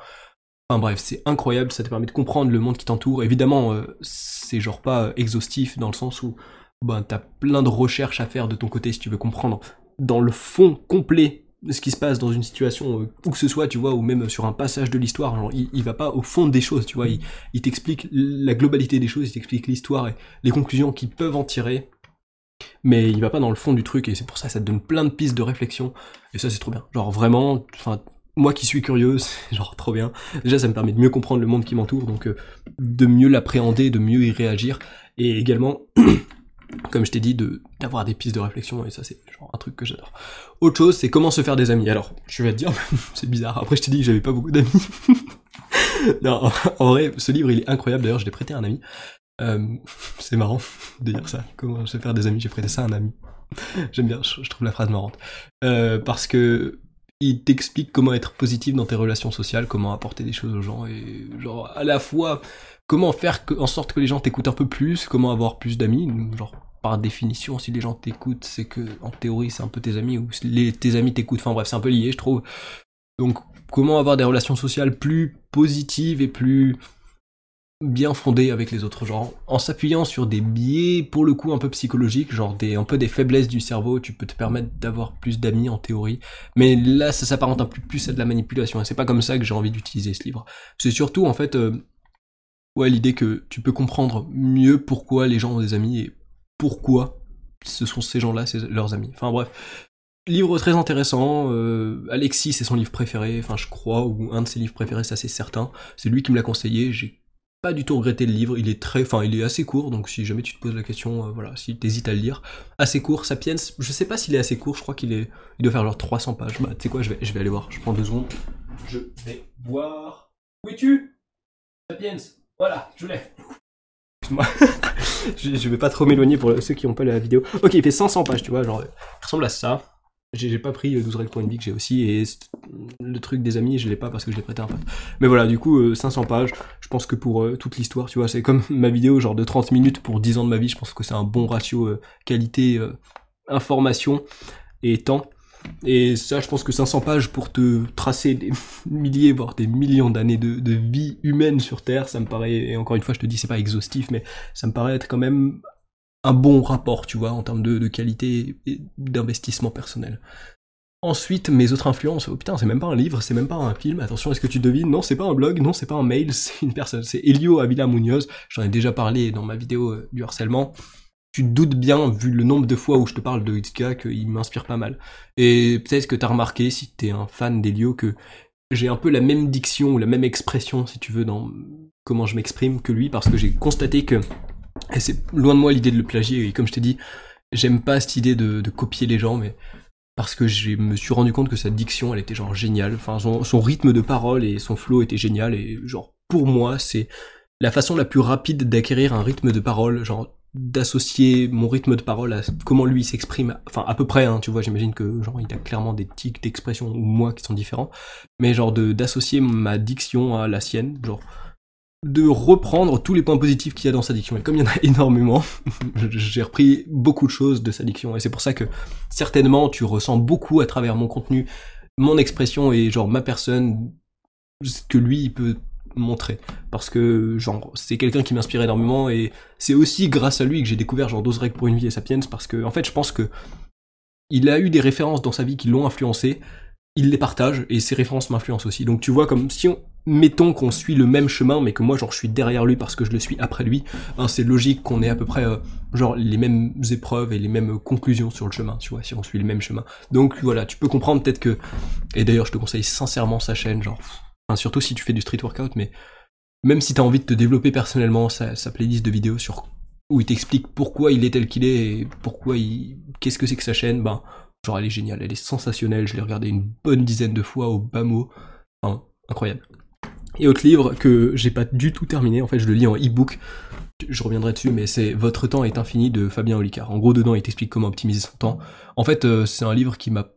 Enfin bref, c'est incroyable, ça te permet de comprendre le monde qui t'entoure. Évidemment, euh, c'est genre pas exhaustif dans le sens où ben, t'as plein de recherches à faire de ton côté si tu veux comprendre dans le fond complet ce qui se passe dans une situation euh, où que ce soit, tu vois, ou même sur un passage de l'histoire, genre, il, va pas au fond des choses, tu vois, il, il t'explique la globalité des choses, il t'explique l'histoire et les conclusions qu'ils peuvent en tirer, mais il va pas dans le fond du truc, et c'est pour ça que ça te donne plein de pistes de réflexion, et ça c'est trop bien. Genre vraiment, enfin, moi qui suis curieuse, genre trop bien. Déjà ça me permet de mieux comprendre le monde qui m'entoure, donc euh, de mieux l'appréhender, de mieux y réagir, et également comme je t'ai dit, d'avoir des pistes de réflexion, et ça c'est genre un truc que j'adore. Autre chose, c'est comment se faire des amis. Alors, je vais te dire, c'est bizarre, après je t'ai dit que j'avais pas beaucoup d'amis. non, en vrai, ce livre il est incroyable, d'ailleurs je l'ai prêté à un ami. Euh, c'est marrant de dire ça, comment se faire des amis, j'ai prêté ça à un ami. J'aime bien, je, trouve la phrase marrante. Euh, parce que il t'explique comment être positif dans tes relations sociales, comment apporter des choses aux gens, et genre à la fois comment faire en sorte que les gens t'écoutent un peu plus, comment avoir plus d'amis, genre par définition, si les gens t'écoutent, c'est que en théorie c'est un peu tes amis ou les, tes amis t'écoutent. Enfin bref, c'est un peu lié, je trouve. Donc comment avoir des relations sociales plus positives et plus bien fondées avec les autres? Gens, en s'appuyant sur des biais pour le coup un peu psychologiques, genre des un peu des faiblesses du cerveau, tu peux te permettre d'avoir plus d'amis en théorie, mais là ça s'apparente un peu plus à de la manipulation, et c'est pas comme ça que j'ai envie d'utiliser ce livre. C'est surtout en fait euh, ouais l'idée que tu peux comprendre mieux pourquoi les gens ont des amis et pourquoi ce sont ces gens-là, leurs amis. Enfin bref, Livre très intéressant. Euh, Alexis, c'est son livre préféré, enfin je crois, ou un de ses livres préférés, ça c'est certain. C'est lui qui me l'a conseillé. J'ai pas du tout regretté le livre. Il est très, enfin il est assez court, donc si jamais tu te poses la question, euh, voilà, si t'hésites à le lire, assez court. Sapiens, je sais pas s'il est assez court. Je crois qu'il est, il doit faire genre 300 pages. Bah tu sais quoi, je vais, je vais aller voir. Je prends deux secondes. Je vais voir. Où es-tu? Sapiens. Voilà, je l'ai. Excuse-moi. je, vais pas trop m'éloigner pour ceux qui ont pas la vidéo. Ok, il fait 500 pages, tu vois, genre, il ressemble à ça. J'ai pas pris 12 règles pour une vie que j'ai aussi, et le truc des amis, je l'ai pas parce que je l'ai prêté un pote. Mais voilà, du coup, 500 euh, pages, je pense que pour euh, toute l'histoire, tu vois, c'est comme ma vidéo, genre de 30 minutes pour 10 ans de ma vie, je pense que c'est un bon ratio euh, qualité, information et temps. Et ça, je pense que 500 pages pour te tracer des milliers, voire des millions d'années de, de vie humaine sur Terre, ça me paraît, et encore une fois, je te dis, c'est pas exhaustif, mais ça me paraît être quand même un bon rapport, tu vois, en termes de, qualité et d'investissement personnel. Ensuite, mes autres influences, oh putain, c'est même pas un livre, c'est même pas un film, attention, est-ce que tu devines? Non, c'est pas un blog, non, c'est pas un mail, c'est une personne, c'est Elio Avila Munoz, j'en ai déjà parlé dans ma vidéo euh, du harcèlement. Tu te doutes bien, vu le nombre de fois où je te parle de Itzka, qu'il m'inspire pas mal. Et peut-être que t'as remarqué, si t'es un fan d'Elio, que j'ai un peu la même diction, ou la même expression, si tu veux, dans comment je m'exprime que lui, parce que j'ai constaté que c'est loin de moi l'idée de le plagier, et comme je t'ai dit, j'aime pas cette idée de, copier les gens, mais parce que je me suis rendu compte que sa diction, elle était genre géniale. Enfin, son, rythme de parole et son flow était génial, et genre, pour moi, c'est la façon la plus rapide d'acquérir un rythme de parole, genre, d'associer mon rythme de parole à comment lui s'exprime, enfin à peu près, hein, tu vois, j'imagine que genre il a clairement des tics d'expression ou moi qui sont différents, mais genre de d'associer ma diction à la sienne, genre de reprendre tous les points positifs qu'il y a dans sa diction. Et comme il y en a énormément, j'ai repris beaucoup de choses de sa diction. Et c'est pour ça que certainement tu ressens beaucoup à travers mon contenu, mon expression et genre ma personne, ce que lui il peut montrer. Parce que genre c'est quelqu'un qui m'inspire énormément et c'est aussi grâce à lui que j'ai découvert genre 12 règles pour une vie et Sapiens parce que en fait je pense que il a eu des références dans sa vie qui l'ont influencé, il les partage et ses références m'influencent aussi. Donc tu vois comme si on, mettons qu'on suit le même chemin, mais que moi, genre, je suis derrière lui parce que je le suis après lui, hein, c'est logique qu'on ait à peu près, euh, genre, les mêmes épreuves et les mêmes conclusions sur le chemin, tu vois, si on suit le même chemin. Donc, voilà, tu peux comprendre peut-être que, et d'ailleurs, je te conseille sincèrement sa chaîne, genre, surtout si tu fais du street workout, mais même si t'as envie de te développer personnellement, sa, playlist de vidéos sur, où il t'explique pourquoi il est tel qu'il est et pourquoi il, qu'est-ce que c'est que sa chaîne, ben, genre, elle est géniale, elle est sensationnelle, je l'ai regardée une bonne dizaine de fois au bas mot, incroyable. Et autre livre que j'ai pas du tout terminé, en fait je le lis en e-book, je reviendrai dessus, mais c'est Votre temps est infini de Fabien Olicard. En gros, dedans, il t'explique comment optimiser son temps. En fait, euh, c'est un livre qui m'a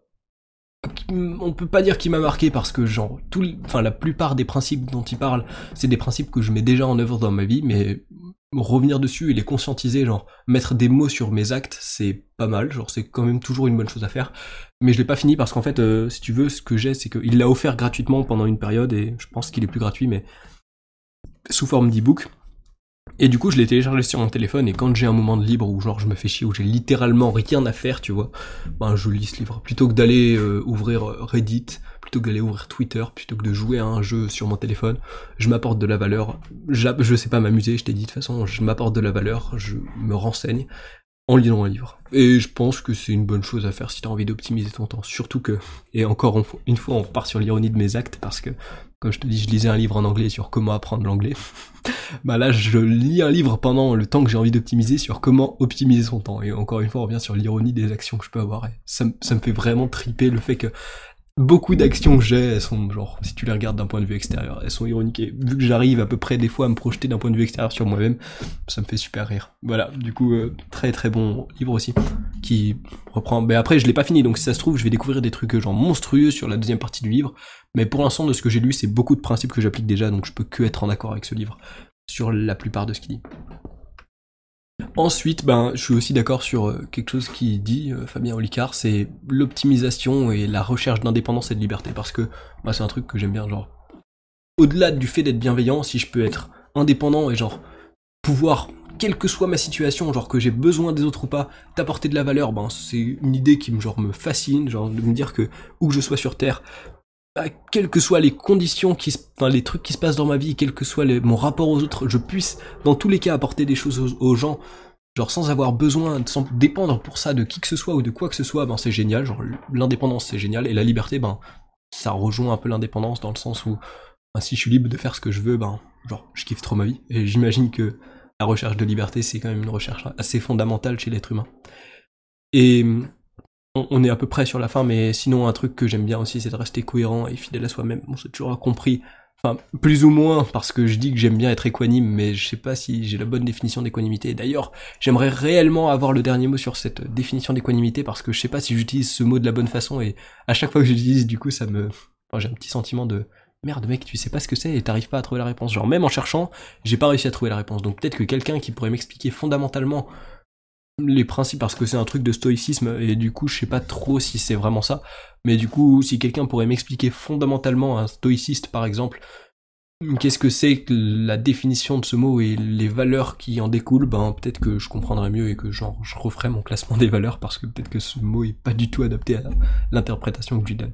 on peut pas dire qu'il m'a marqué parce que genre tout, enfin la plupart des principes dont il parle, c'est des principes que je mets déjà en œuvre dans ma vie, mais revenir dessus et les conscientiser, genre mettre des mots sur mes actes, c'est pas mal, genre c'est quand même toujours une bonne chose à faire. Mais je l'ai pas fini parce qu'en fait, euh, si tu veux, ce que j'ai, c'est qu'il l'a offert gratuitement pendant une période et je pense qu'il est plus gratuit, mais sous forme d'e-book. Et du coup, je l'ai téléchargé sur mon téléphone et quand j'ai un moment de libre où genre je me fais chier, où j'ai littéralement rien à faire, tu vois, ben je lis ce livre. Plutôt que d'aller euh, ouvrir euh, Reddit, plutôt que d'aller ouvrir Twitter, plutôt que de jouer à un jeu sur mon téléphone, je m'apporte de la valeur. Je sais pas m'amuser, je t'ai dit de toute façon, je m'apporte de la valeur, je me renseigne en lisant un livre. Et je pense que c'est une bonne chose à faire si t'as envie d'optimiser ton temps. Surtout que, et encore une fois, on repart sur l'ironie de mes actes parce que, comme je te dis, je lisais un livre en anglais sur comment apprendre l'anglais. bah là, je lis un livre pendant le temps que j'ai envie d'optimiser sur comment optimiser son temps. Et encore une fois, on revient sur l'ironie des actions que je peux avoir. Ça, ça me fait vraiment triper le fait que beaucoup d'actions que j'ai, elles sont genre, si tu les regardes d'un point de vue extérieur, elles sont ironiques. Et vu que j'arrive à peu près des fois à me projeter d'un point de vue extérieur sur moi-même, ça me fait super rire. Voilà, du coup, euh, très très bon livre aussi, qui reprend. Mais après, je l'ai pas fini, donc si ça se trouve, je vais découvrir des trucs genre monstrueux sur la deuxième partie du livre. Mais pour l'instant, de ce que j'ai lu, c'est beaucoup de principes que j'applique déjà, donc je peux que être en accord avec ce livre sur la plupart de ce qu'il dit. Ensuite, ben, je suis aussi d'accord sur euh, quelque chose qui dit euh, Fabien Olicard, c'est l'optimisation et la recherche d'indépendance et de liberté, parce que bah, c'est un truc que j'aime bien, genre, au-delà du fait d'être bienveillant, si je peux être indépendant et genre pouvoir, quelle que soit ma situation, genre que j'ai besoin des autres ou pas, t'apporter de la valeur, ben c'est une idée qui me genre me fascine, genre de me dire que où que je sois sur Terre, bah, quelles que soient les conditions qui enfin les trucs qui se passent dans ma vie, quel que soit mon rapport aux autres, je puisse dans tous les cas apporter des choses aux, gens, genre sans avoir besoin, sans dépendre pour ça de qui que ce soit ou de quoi que ce soit, ben c'est génial, genre l'indépendance c'est génial, et la liberté, ben ça rejoint un peu l'indépendance dans le sens où ben, si je suis libre de faire ce que je veux, ben genre je kiffe trop ma vie, et j'imagine que la recherche de liberté c'est quand même une recherche assez fondamentale chez l'être humain. Et on est à peu près sur la fin, mais sinon un truc que j'aime bien aussi, c'est de rester cohérent et fidèle à soi-même. Bon, c'est toujours compris, enfin plus ou moins, parce que je dis que j'aime bien être équanime, mais je sais pas si j'ai la bonne définition d'équanimité. D'ailleurs, j'aimerais réellement avoir le dernier mot sur cette définition d'équanimité, parce que je sais pas si j'utilise ce mot de la bonne façon, et à chaque fois que j'utilise, du coup, ça me, enfin, j'ai un petit sentiment de merde mec, tu sais pas ce que c'est et t'arrives pas à trouver la réponse. Genre même en cherchant, j'ai pas réussi à trouver la réponse. Donc peut-être que quelqu'un qui pourrait m'expliquer fondamentalement les principes parce que c'est un truc de stoïcisme et du coup je sais pas trop si c'est vraiment ça. Mais du coup si quelqu'un pourrait m'expliquer fondamentalement un stoïciste par exemple qu'est-ce que c'est la définition de ce mot et les valeurs qui en découlent ben peut-être que je comprendrais mieux et que genre je referais mon classement des valeurs parce que peut-être que ce mot est pas du tout adapté à l'interprétation que je lui donne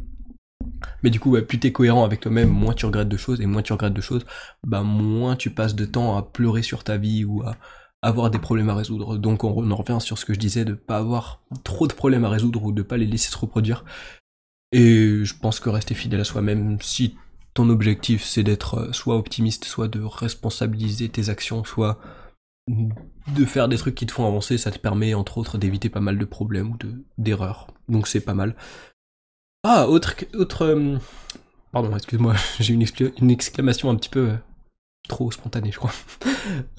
mais du coup, plus t'es cohérent avec toi-même, moins tu regrettes de choses, et moins tu regrettes de choses, bah moins tu passes de temps à pleurer sur ta vie ou à, avoir des problèmes à résoudre. Donc on, en revient sur ce que je disais de pas avoir trop de problèmes à résoudre ou de pas les laisser se reproduire. Et je pense que rester fidèle à soi-même, si ton objectif c'est d'être euh, soit optimiste, soit de responsabiliser tes actions, soit de faire des trucs qui te font avancer, ça te permet entre autres d'éviter pas mal de problèmes ou d'erreurs. Donc c'est pas mal. Ah, autre... autre euh, pardon, excuse-moi, j'ai une, exclamation un petit peu euh, trop spontanée, je crois.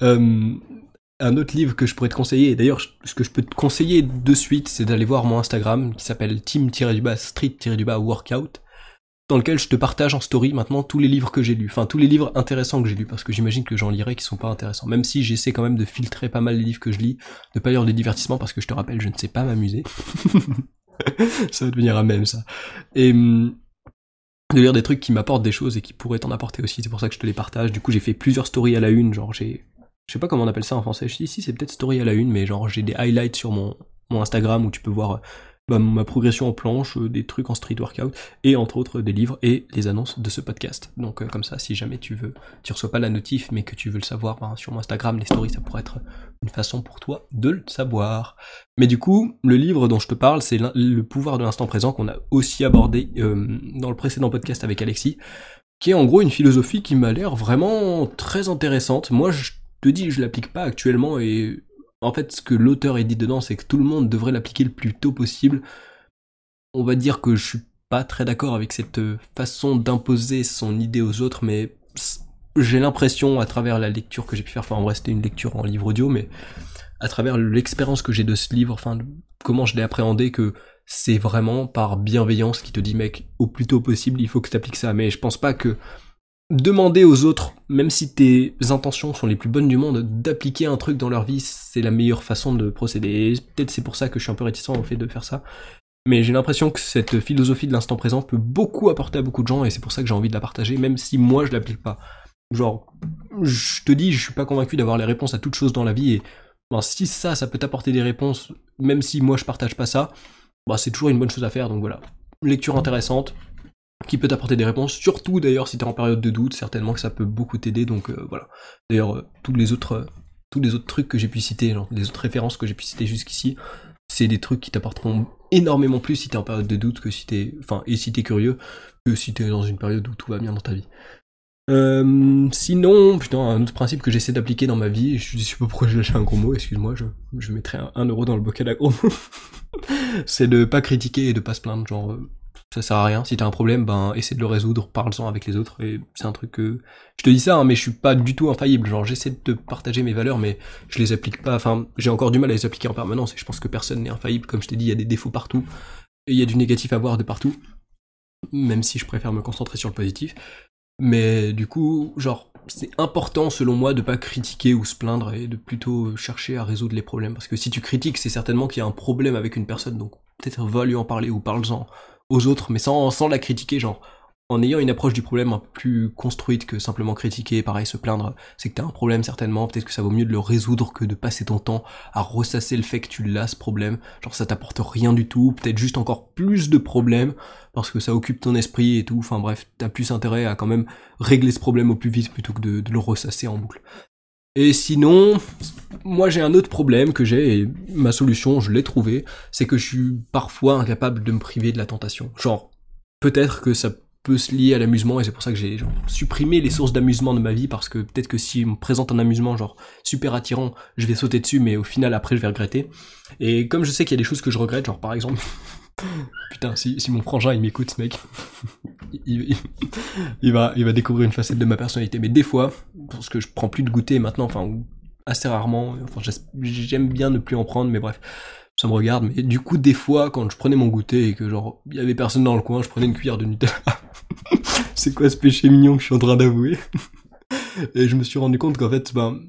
un autre livre que je pourrais te conseiller, et d'ailleurs ce que je peux te conseiller de suite, c'est d'aller voir mon Instagram qui s'appelle team-street-workout, dans lequel je te partage en story maintenant tous les livres que j'ai lus, enfin tous les livres intéressants que j'ai lus, parce que j'imagine que j'en lirai qui sont pas intéressants, même si j'essaie quand même de filtrer pas mal les livres que je lis, de pas lire des divertissements, parce que je te rappelle, je ne sais pas m'amuser. ça va devenir un même ça. Et hum, de lire des trucs qui m'apportent des choses et qui pourraient t'en apporter aussi, c'est pour ça que je te les partage. Du coup j'ai fait plusieurs stories à la une, genre j'ai je sais pas comment on appelle ça en français. Je ici c'est peut-être story à la une, mais genre j'ai des highlights sur mon, mon Instagram où tu peux voir bah, ma progression en planche, euh, des trucs en street workout, et entre autres des livres et les annonces de ce podcast. Donc euh, comme ça, si jamais tu veux, tu reçois pas la notif, mais que tu veux le savoir ben, sur mon Instagram, les stories, ça pourrait être une façon pour toi de le savoir. Mais du coup, le livre dont je te parle, c'est le pouvoir de l'instant présent qu'on a aussi abordé euh, dans le précédent podcast avec Alexis, qui est en gros une philosophie qui m'a l'air vraiment très intéressante. Moi, je te dis, je l'applique pas actuellement et en fait, ce que l'auteur est dit dedans, c'est que tout le monde devrait l'appliquer le plus tôt possible. On va dire que je suis pas très d'accord avec cette façon d'imposer son idée aux autres, mais j'ai l'impression, à travers la lecture que j'ai pu faire, enfin en vrai c'était une lecture en livre audio, mais à travers l'expérience que j'ai de ce livre, enfin comment je l'ai appréhendé, que c'est vraiment par bienveillance qui te dit mec, au plus tôt possible, il faut que tu appliques ça. Mais je pense pas que demander aux autres, même si tes intentions sont les plus bonnes du monde, d'appliquer un truc dans leur vie, c'est la meilleure façon de procéder. Peut-être c'est pour ça que je suis un peu réticent au fait de faire ça. Mais j'ai l'impression que cette philosophie de l'instant présent peut beaucoup apporter à beaucoup de gens et c'est pour ça que j'ai envie de la partager, même si moi je l'applique pas. Genre, je te dis, je suis pas convaincu d'avoir les réponses à toutes choses dans la vie et ben, si ça, ça peut t'apporter des réponses, même si moi je partage pas ça, bah c'est toujours une bonne chose à faire, donc voilà. Lecture intéressante, qui peut t'apporter des réponses, surtout d'ailleurs si t'es en période de doute, certainement que ça peut beaucoup t'aider, donc euh, voilà. D'ailleurs, euh, tous les autres euh, tous les autres trucs que j'ai pu citer, genre, les autres références que j'ai pu citer jusqu'ici, c'est des trucs qui t'apporteront énormément plus si t'es en période de doute que si t'es, enfin, et si t'es curieux, que si t'es dans une période où tout va bien dans ta vie. sinon, putain, un autre principe que j'essaie d'appliquer dans ma vie, je sais pas pourquoi j'ai un gros mot, excuse-moi, je, je mettrai un, euro dans le bocal à gros mots, c'est de pas critiquer et de pas se plaindre, genre, ça sert à rien. Si t'as un problème, ben essaie de le résoudre, parle-en avec les autres. Et c'est un truc que je te dis ça, hein, mais je suis pas du tout infaillible. Genre j'essaie de te partager mes valeurs, mais je les applique pas. Enfin, j'ai encore du mal à les appliquer en permanence. Et je pense que personne n'est infaillible. Comme je t'ai dit, il y a des défauts partout et il y a du négatif à voir de partout. Même si je préfère me concentrer sur le positif. Mais du coup, genre c'est important selon moi de pas critiquer ou se plaindre et de plutôt chercher à résoudre les problèmes. Parce que si tu critiques, c'est certainement qu'il y a un problème avec une personne, donc peut-être va lui en parler ou parle-en aux autres, mais sans, sans la critiquer, genre en ayant une approche du problème un peu plus construite que simplement critiquer, pareil, se plaindre, c'est que t'as un problème certainement, peut-être que ça vaut mieux de le résoudre que de passer ton temps à ressasser le fait que tu l'as ce problème, genre ça t'apporte rien du tout, peut-être juste encore plus de problèmes, parce que ça occupe ton esprit et tout, enfin bref, t'as plus intérêt à quand même régler ce problème au plus vite plutôt que de, de le ressasser en boucle. Et sinon, moi j'ai un autre problème que j'ai, et ma solution, je l'ai trouvée, c'est que je suis parfois incapable de me priver de la tentation. Genre, peut-être que ça peut se lier à l'amusement et c'est pour ça que j'ai supprimé les sources d'amusement de ma vie parce que peut-être que si on me présente un amusement genre super attirant, je vais sauter dessus mais au final après je vais regretter. Et comme je sais qu'il y a des choses que je regrette, genre par exemple Putain, si, mon frangin il m'écoute, mec, il, il, va, il va découvrir une facette de ma personnalité. Mais des fois, parce que je prends plus de goûter maintenant, enfin, assez rarement, enfin, j'aime bien ne plus en prendre, mais bref, ça me regarde. Mais du coup, des fois, quand je prenais mon goûter et que genre, il y avait personne dans le coin, je prenais une cuillère de Nutella. c'est quoi ce péché mignon que je suis en train d'avouer? Et je me suis rendu compte qu'en fait, ben,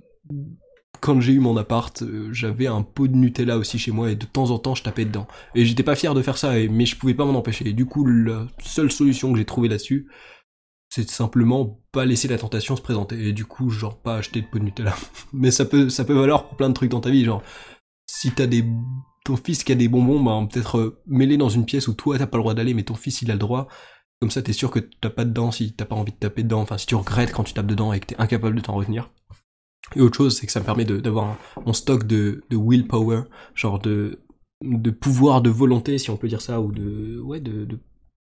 quand j'ai eu mon appart, euh, j'avais un pot de Nutella aussi chez moi et de temps en temps je tapais dedans. Et j'étais pas fier de faire ça, mais je pouvais pas m'en empêcher. Du coup, la seule solution que j'ai trouvée là-dessus, c'est simplement pas laisser la tentation se présenter. Et du coup, genre pas acheter de pot de Nutella. mais ça peut, ça peut valoir pour plein de trucs dans ta vie, genre si t'as des ton fils qui a des bonbons, bah, peut-être euh, mêler dans une pièce où toi t'as pas le droit d'aller, mais ton fils il a le droit. Comme ça, t'es sûr que t'as pas dedans si t'as pas envie de taper dedans. Enfin, si tu regrettes quand tu tapes dedans et que t'es incapable de t'en retenir. Et autre chose, c'est que ça me permet d'avoir mon stock de, willpower, genre de, de pouvoir de volonté, si on peut dire ça, ou de, ouais, de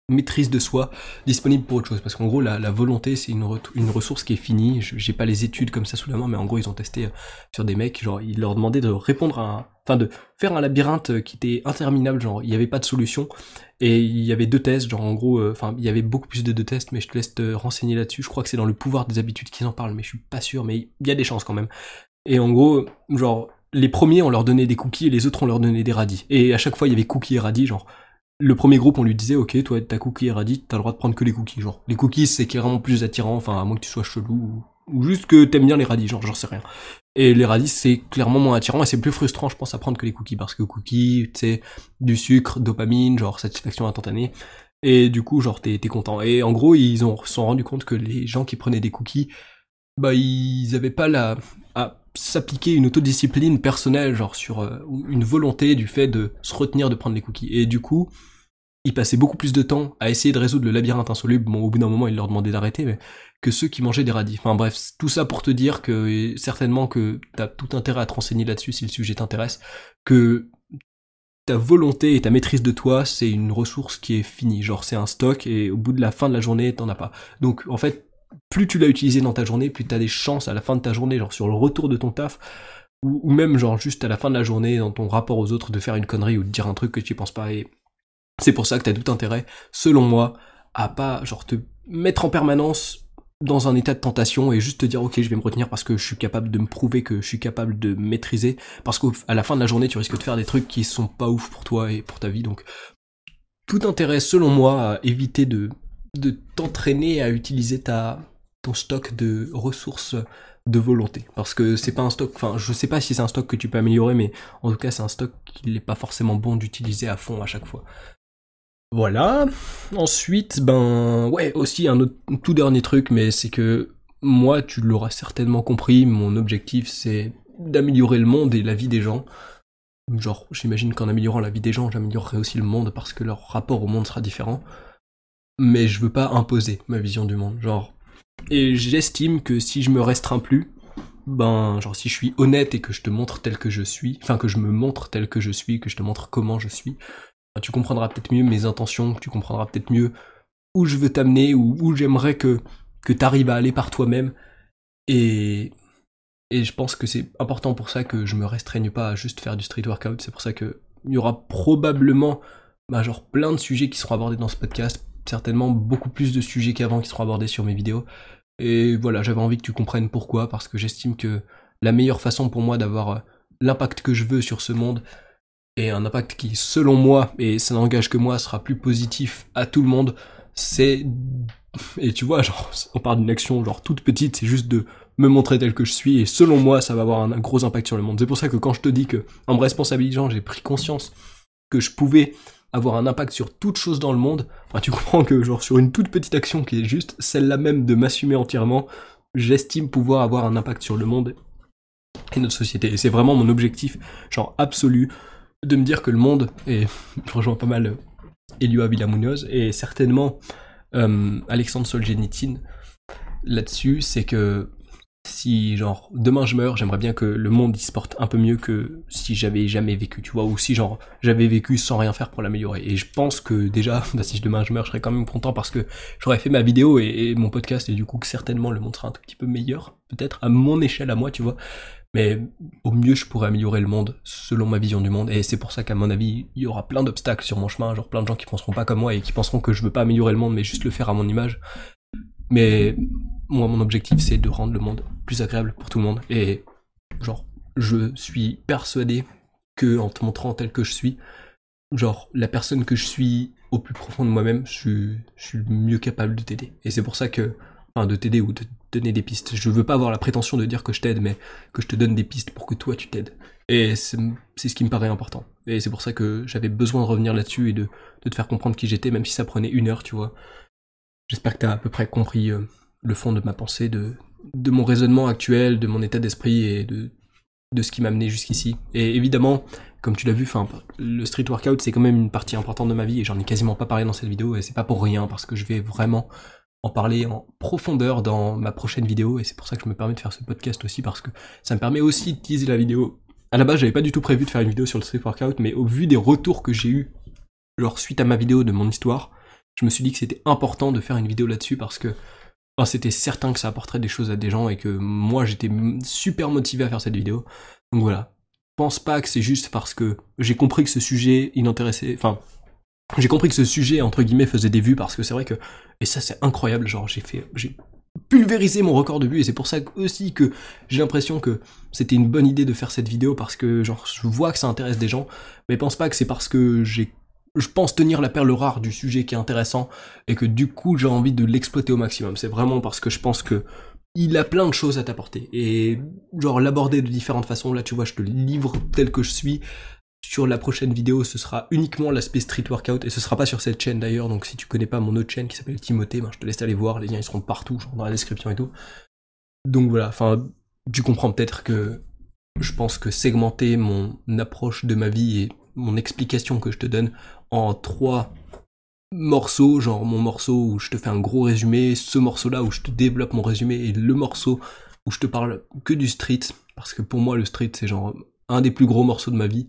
maîtrise de soi disponible pour autre chose. Parce qu'en gros, la, volonté, c'est une, une ressource qui est finie. J'ai pas les études comme ça sous la main, mais en gros, ils ont testé euh, sur des mecs, genre, ils leur demandaient de répondre à enfin, de faire un labyrinthe euh, qui était interminable, genre, il n'y avait pas de solution. Et il y avait deux tests, genre, en gros, euh, enfin, il y avait beaucoup plus de deux tests, mais je te laisse te renseigner là-dessus. Je crois que c'est dans le pouvoir des habitudes qu'ils en parlent, mais je suis pas sûr, mais il y a des chances quand même. Et en gros, genre, les premiers, on leur donnait des cookies et les autres, on leur donnait des radis. Et à chaque fois, il y avait cookies et radis, genre, le premier groupe, on lui disait, ok, toi, ta cookie radis, t'as le droit de prendre que les cookies. Genre, les cookies, c'est carrément plus attirant, enfin, à moins que tu sois chelou, ou, juste que t'aimes bien les radis, genre, j'en sais rien. Et les radis, c'est clairement moins attirant, et c'est plus frustrant, je pense, à prendre que les cookies, parce que cookies, tu sais, du sucre, dopamine, genre, satisfaction instantanée. Et du coup, genre, t'es, content. Et en gros, ils ont, sont rendus compte que les gens qui prenaient des cookies, bah, ils avaient pas la, à s'appliquer une autodiscipline personnelle, genre, sur euh, une volonté du fait de se retenir de prendre les cookies. Et du coup, ils passaient beaucoup plus de temps à essayer de résoudre le labyrinthe insoluble. Bon, au bout d'un moment, ils leur demandaient d'arrêter, mais que ceux qui mangeaient des radis. Enfin bref, tout ça pour te dire que certainement que t'as tout intérêt à te renseigner là-dessus si le sujet t'intéresse, que ta volonté et ta maîtrise de toi, c'est une ressource qui est finie. Genre c'est un stock et au bout de la fin de la journée, t'en as pas. Donc en fait, plus tu l'as utilisé dans ta journée, plus t'as des chances à la fin de ta journée, genre sur le retour de ton taf, ou, ou même genre juste à la fin de la journée, dans ton rapport aux autres, de faire une connerie ou de dire un truc que tu penses pas. Et c'est pour ça que t'as tout intérêt, selon moi, à pas genre te mettre en permanence dans un état de tentation et juste te dire ok je vais me retenir parce que je suis capable de me prouver que je suis capable de maîtriser. Parce qu'à la fin de la journée tu risques de faire des trucs qui sont pas ouf pour toi et pour ta vie. Donc tout intérêt selon moi à éviter de t'entraîner à utiliser ta ton stock de ressources de volonté. Parce que c'est pas un stock enfin je sais pas si c'est un stock que tu peux améliorer mais en tout cas c'est un stock qu'il n'est pas forcément bon d'utiliser à fond à chaque fois voilà. Ensuite, ben ouais, aussi un autre tout dernier truc, mais c'est que moi, tu l'auras certainement compris, mon objectif c'est d'améliorer le monde et la vie des gens. Genre, j'imagine qu'en améliorant la vie des gens, j'améliorerai aussi le monde parce que leur rapport au monde sera différent. Mais je veux pas imposer ma vision du monde, genre. Et j'estime que si je me restreins plus, ben, genre si je suis honnête et que je te montre tel que je suis, enfin que je me montre tel que je suis, que je te montre comment je suis, tu comprendras peut-être mieux mes intentions, tu comprendras peut-être mieux où je veux t'amener, ou où j'aimerais que, que tu arrives à aller par toi-même. Et, et je pense que c'est important pour ça que je me restreigne pas à juste faire du street workout. C'est pour ça que il y aura probablement bah, genre plein de sujets qui seront abordés dans ce podcast, certainement beaucoup plus de sujets qu'avant qui seront abordés sur mes vidéos. Et voilà, j'avais envie que tu comprennes pourquoi, parce que j'estime que la meilleure façon pour moi d'avoir euh, l'impact que je veux sur ce monde, et un impact qui, selon moi, et ça n'engage que moi, sera plus positif à tout le monde, c'est Et tu vois, genre, on parle d'une action genre toute petite, c'est juste de me montrer tel que je suis, et selon moi, ça va avoir un, gros impact sur le monde. C'est pour ça que quand je te dis que, en me responsabilisant, j'ai pris conscience que je pouvais avoir un impact sur toute chose dans le monde, enfin, tu comprends que genre sur une toute petite action qui est juste celle-là même de m'assumer entièrement, j'estime pouvoir avoir un impact sur le monde et notre société. Et c'est vraiment mon objectif, genre absolu, de me dire que le monde, et je rejoins pas mal Elioa Villamunoz, et certainement euh, Alexandre Solzhenitsyn là-dessus, c'est que si genre demain je meurs, j'aimerais bien que le monde y se porte un peu mieux que si j'avais jamais vécu, tu vois, ou si genre j'avais vécu sans rien faire pour l'améliorer. Et je pense que déjà, bah, si demain je meurs, je serais quand même content parce que j'aurais fait ma vidéo et, mon podcast et du coup que certainement le monde sera un tout petit peu meilleur, peut-être à mon échelle à moi, tu vois. Mais au mieux, je pourrais améliorer le monde selon ma vision du monde. Et c'est pour ça qu'à mon avis, il y aura plein d'obstacles sur mon chemin, genre plein de gens qui penseront pas comme moi et qui penseront que je veux pas améliorer le monde, mais juste le faire à mon image. Mais moi, mon objectif, c'est de rendre le monde plus agréable pour tout le monde. Et genre, je suis persuadé que en te montrant tel que je suis, genre, la personne que je suis au plus profond de moi-même, je, je suis mieux capable de t'aider. Et c'est pour ça que, enfin, de t'aider ou de donner des pistes. Je veux pas avoir la prétention de dire que je t'aide, mais que je te donne des pistes pour que toi tu t'aides. Et c'est ce qui me paraît important. Et c'est pour ça que j'avais besoin de revenir là-dessus et de, te faire comprendre qui j'étais, même si ça prenait une heure, tu vois. J'espère que tu as à peu près compris euh, le fond de ma pensée, de, mon raisonnement actuel, de mon état d'esprit et de, de ce qui m'a amené jusqu'ici. Et évidemment, comme tu l'as vu, le street workout c'est quand même une partie importante de ma vie et j'en ai quasiment pas parlé dans cette vidéo et c'est pas pour rien parce que je vais vraiment en parler en profondeur dans ma prochaine vidéo et c'est pour ça que je me permets de faire ce podcast aussi parce que ça me permet aussi de teaser la vidéo. À la base, j'avais pas du tout prévu de faire une vidéo sur le street workout, mais au vu des retours que j'ai eu, genre suite à ma vidéo de mon histoire, je me suis dit que c'était important de faire une vidéo là-dessus parce que c'était certain que ça apporterait des choses à des gens et que moi j'étais super motivé à faire cette vidéo. Donc voilà. Je pense pas que c'est juste parce que j'ai compris que ce sujet inintéressé, enfin, j'ai compris que ce sujet entre guillemets faisait des vues parce que c'est vrai que et ça c'est incroyable, genre j'ai fait j'ai pulvérisé mon record de vues et c'est pour ça aussi que j'ai l'impression que c'était une bonne idée de faire cette vidéo parce que genre je vois que ça intéresse des gens, mais pense pas que c'est parce que j'ai je pense tenir la perle rare du sujet qui est intéressant et que du coup j'ai envie de l'exploiter au maximum. C'est vraiment parce que je pense que il a plein de choses à t'apporter et genre l'aborder de différentes façons. Là tu vois, je te livre tel que je suis. Sur la prochaine vidéo, ce sera uniquement l'aspect street workout et ce sera pas sur cette chaîne d'ailleurs. Donc si tu connais pas mon autre chaîne qui s'appelle Timothée, ben, je te laisse aller voir. Les liens ils seront partout, genre dans la description et tout. Donc voilà, enfin tu comprends peut-être que je pense que segmenter mon approche de ma vie et mon explication que je te donne en trois morceaux, genre mon morceau où je te fais un gros résumé, ce morceau-là où je te développe mon résumé et le morceau où je te parle que du street, parce que pour moi le street c'est genre un des plus gros morceaux de ma vie,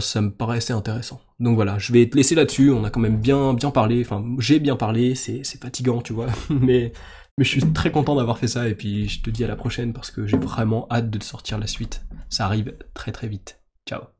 ça me paraissait intéressant. Donc voilà, je vais te laisser là-dessus, on a quand même bien bien parlé, enfin j'ai bien parlé, c'est fatigant tu vois, mais, mais je suis très content d'avoir fait ça et puis je te dis à la prochaine parce que j'ai vraiment hâte de te sortir la suite. Ça arrive très très vite. Ciao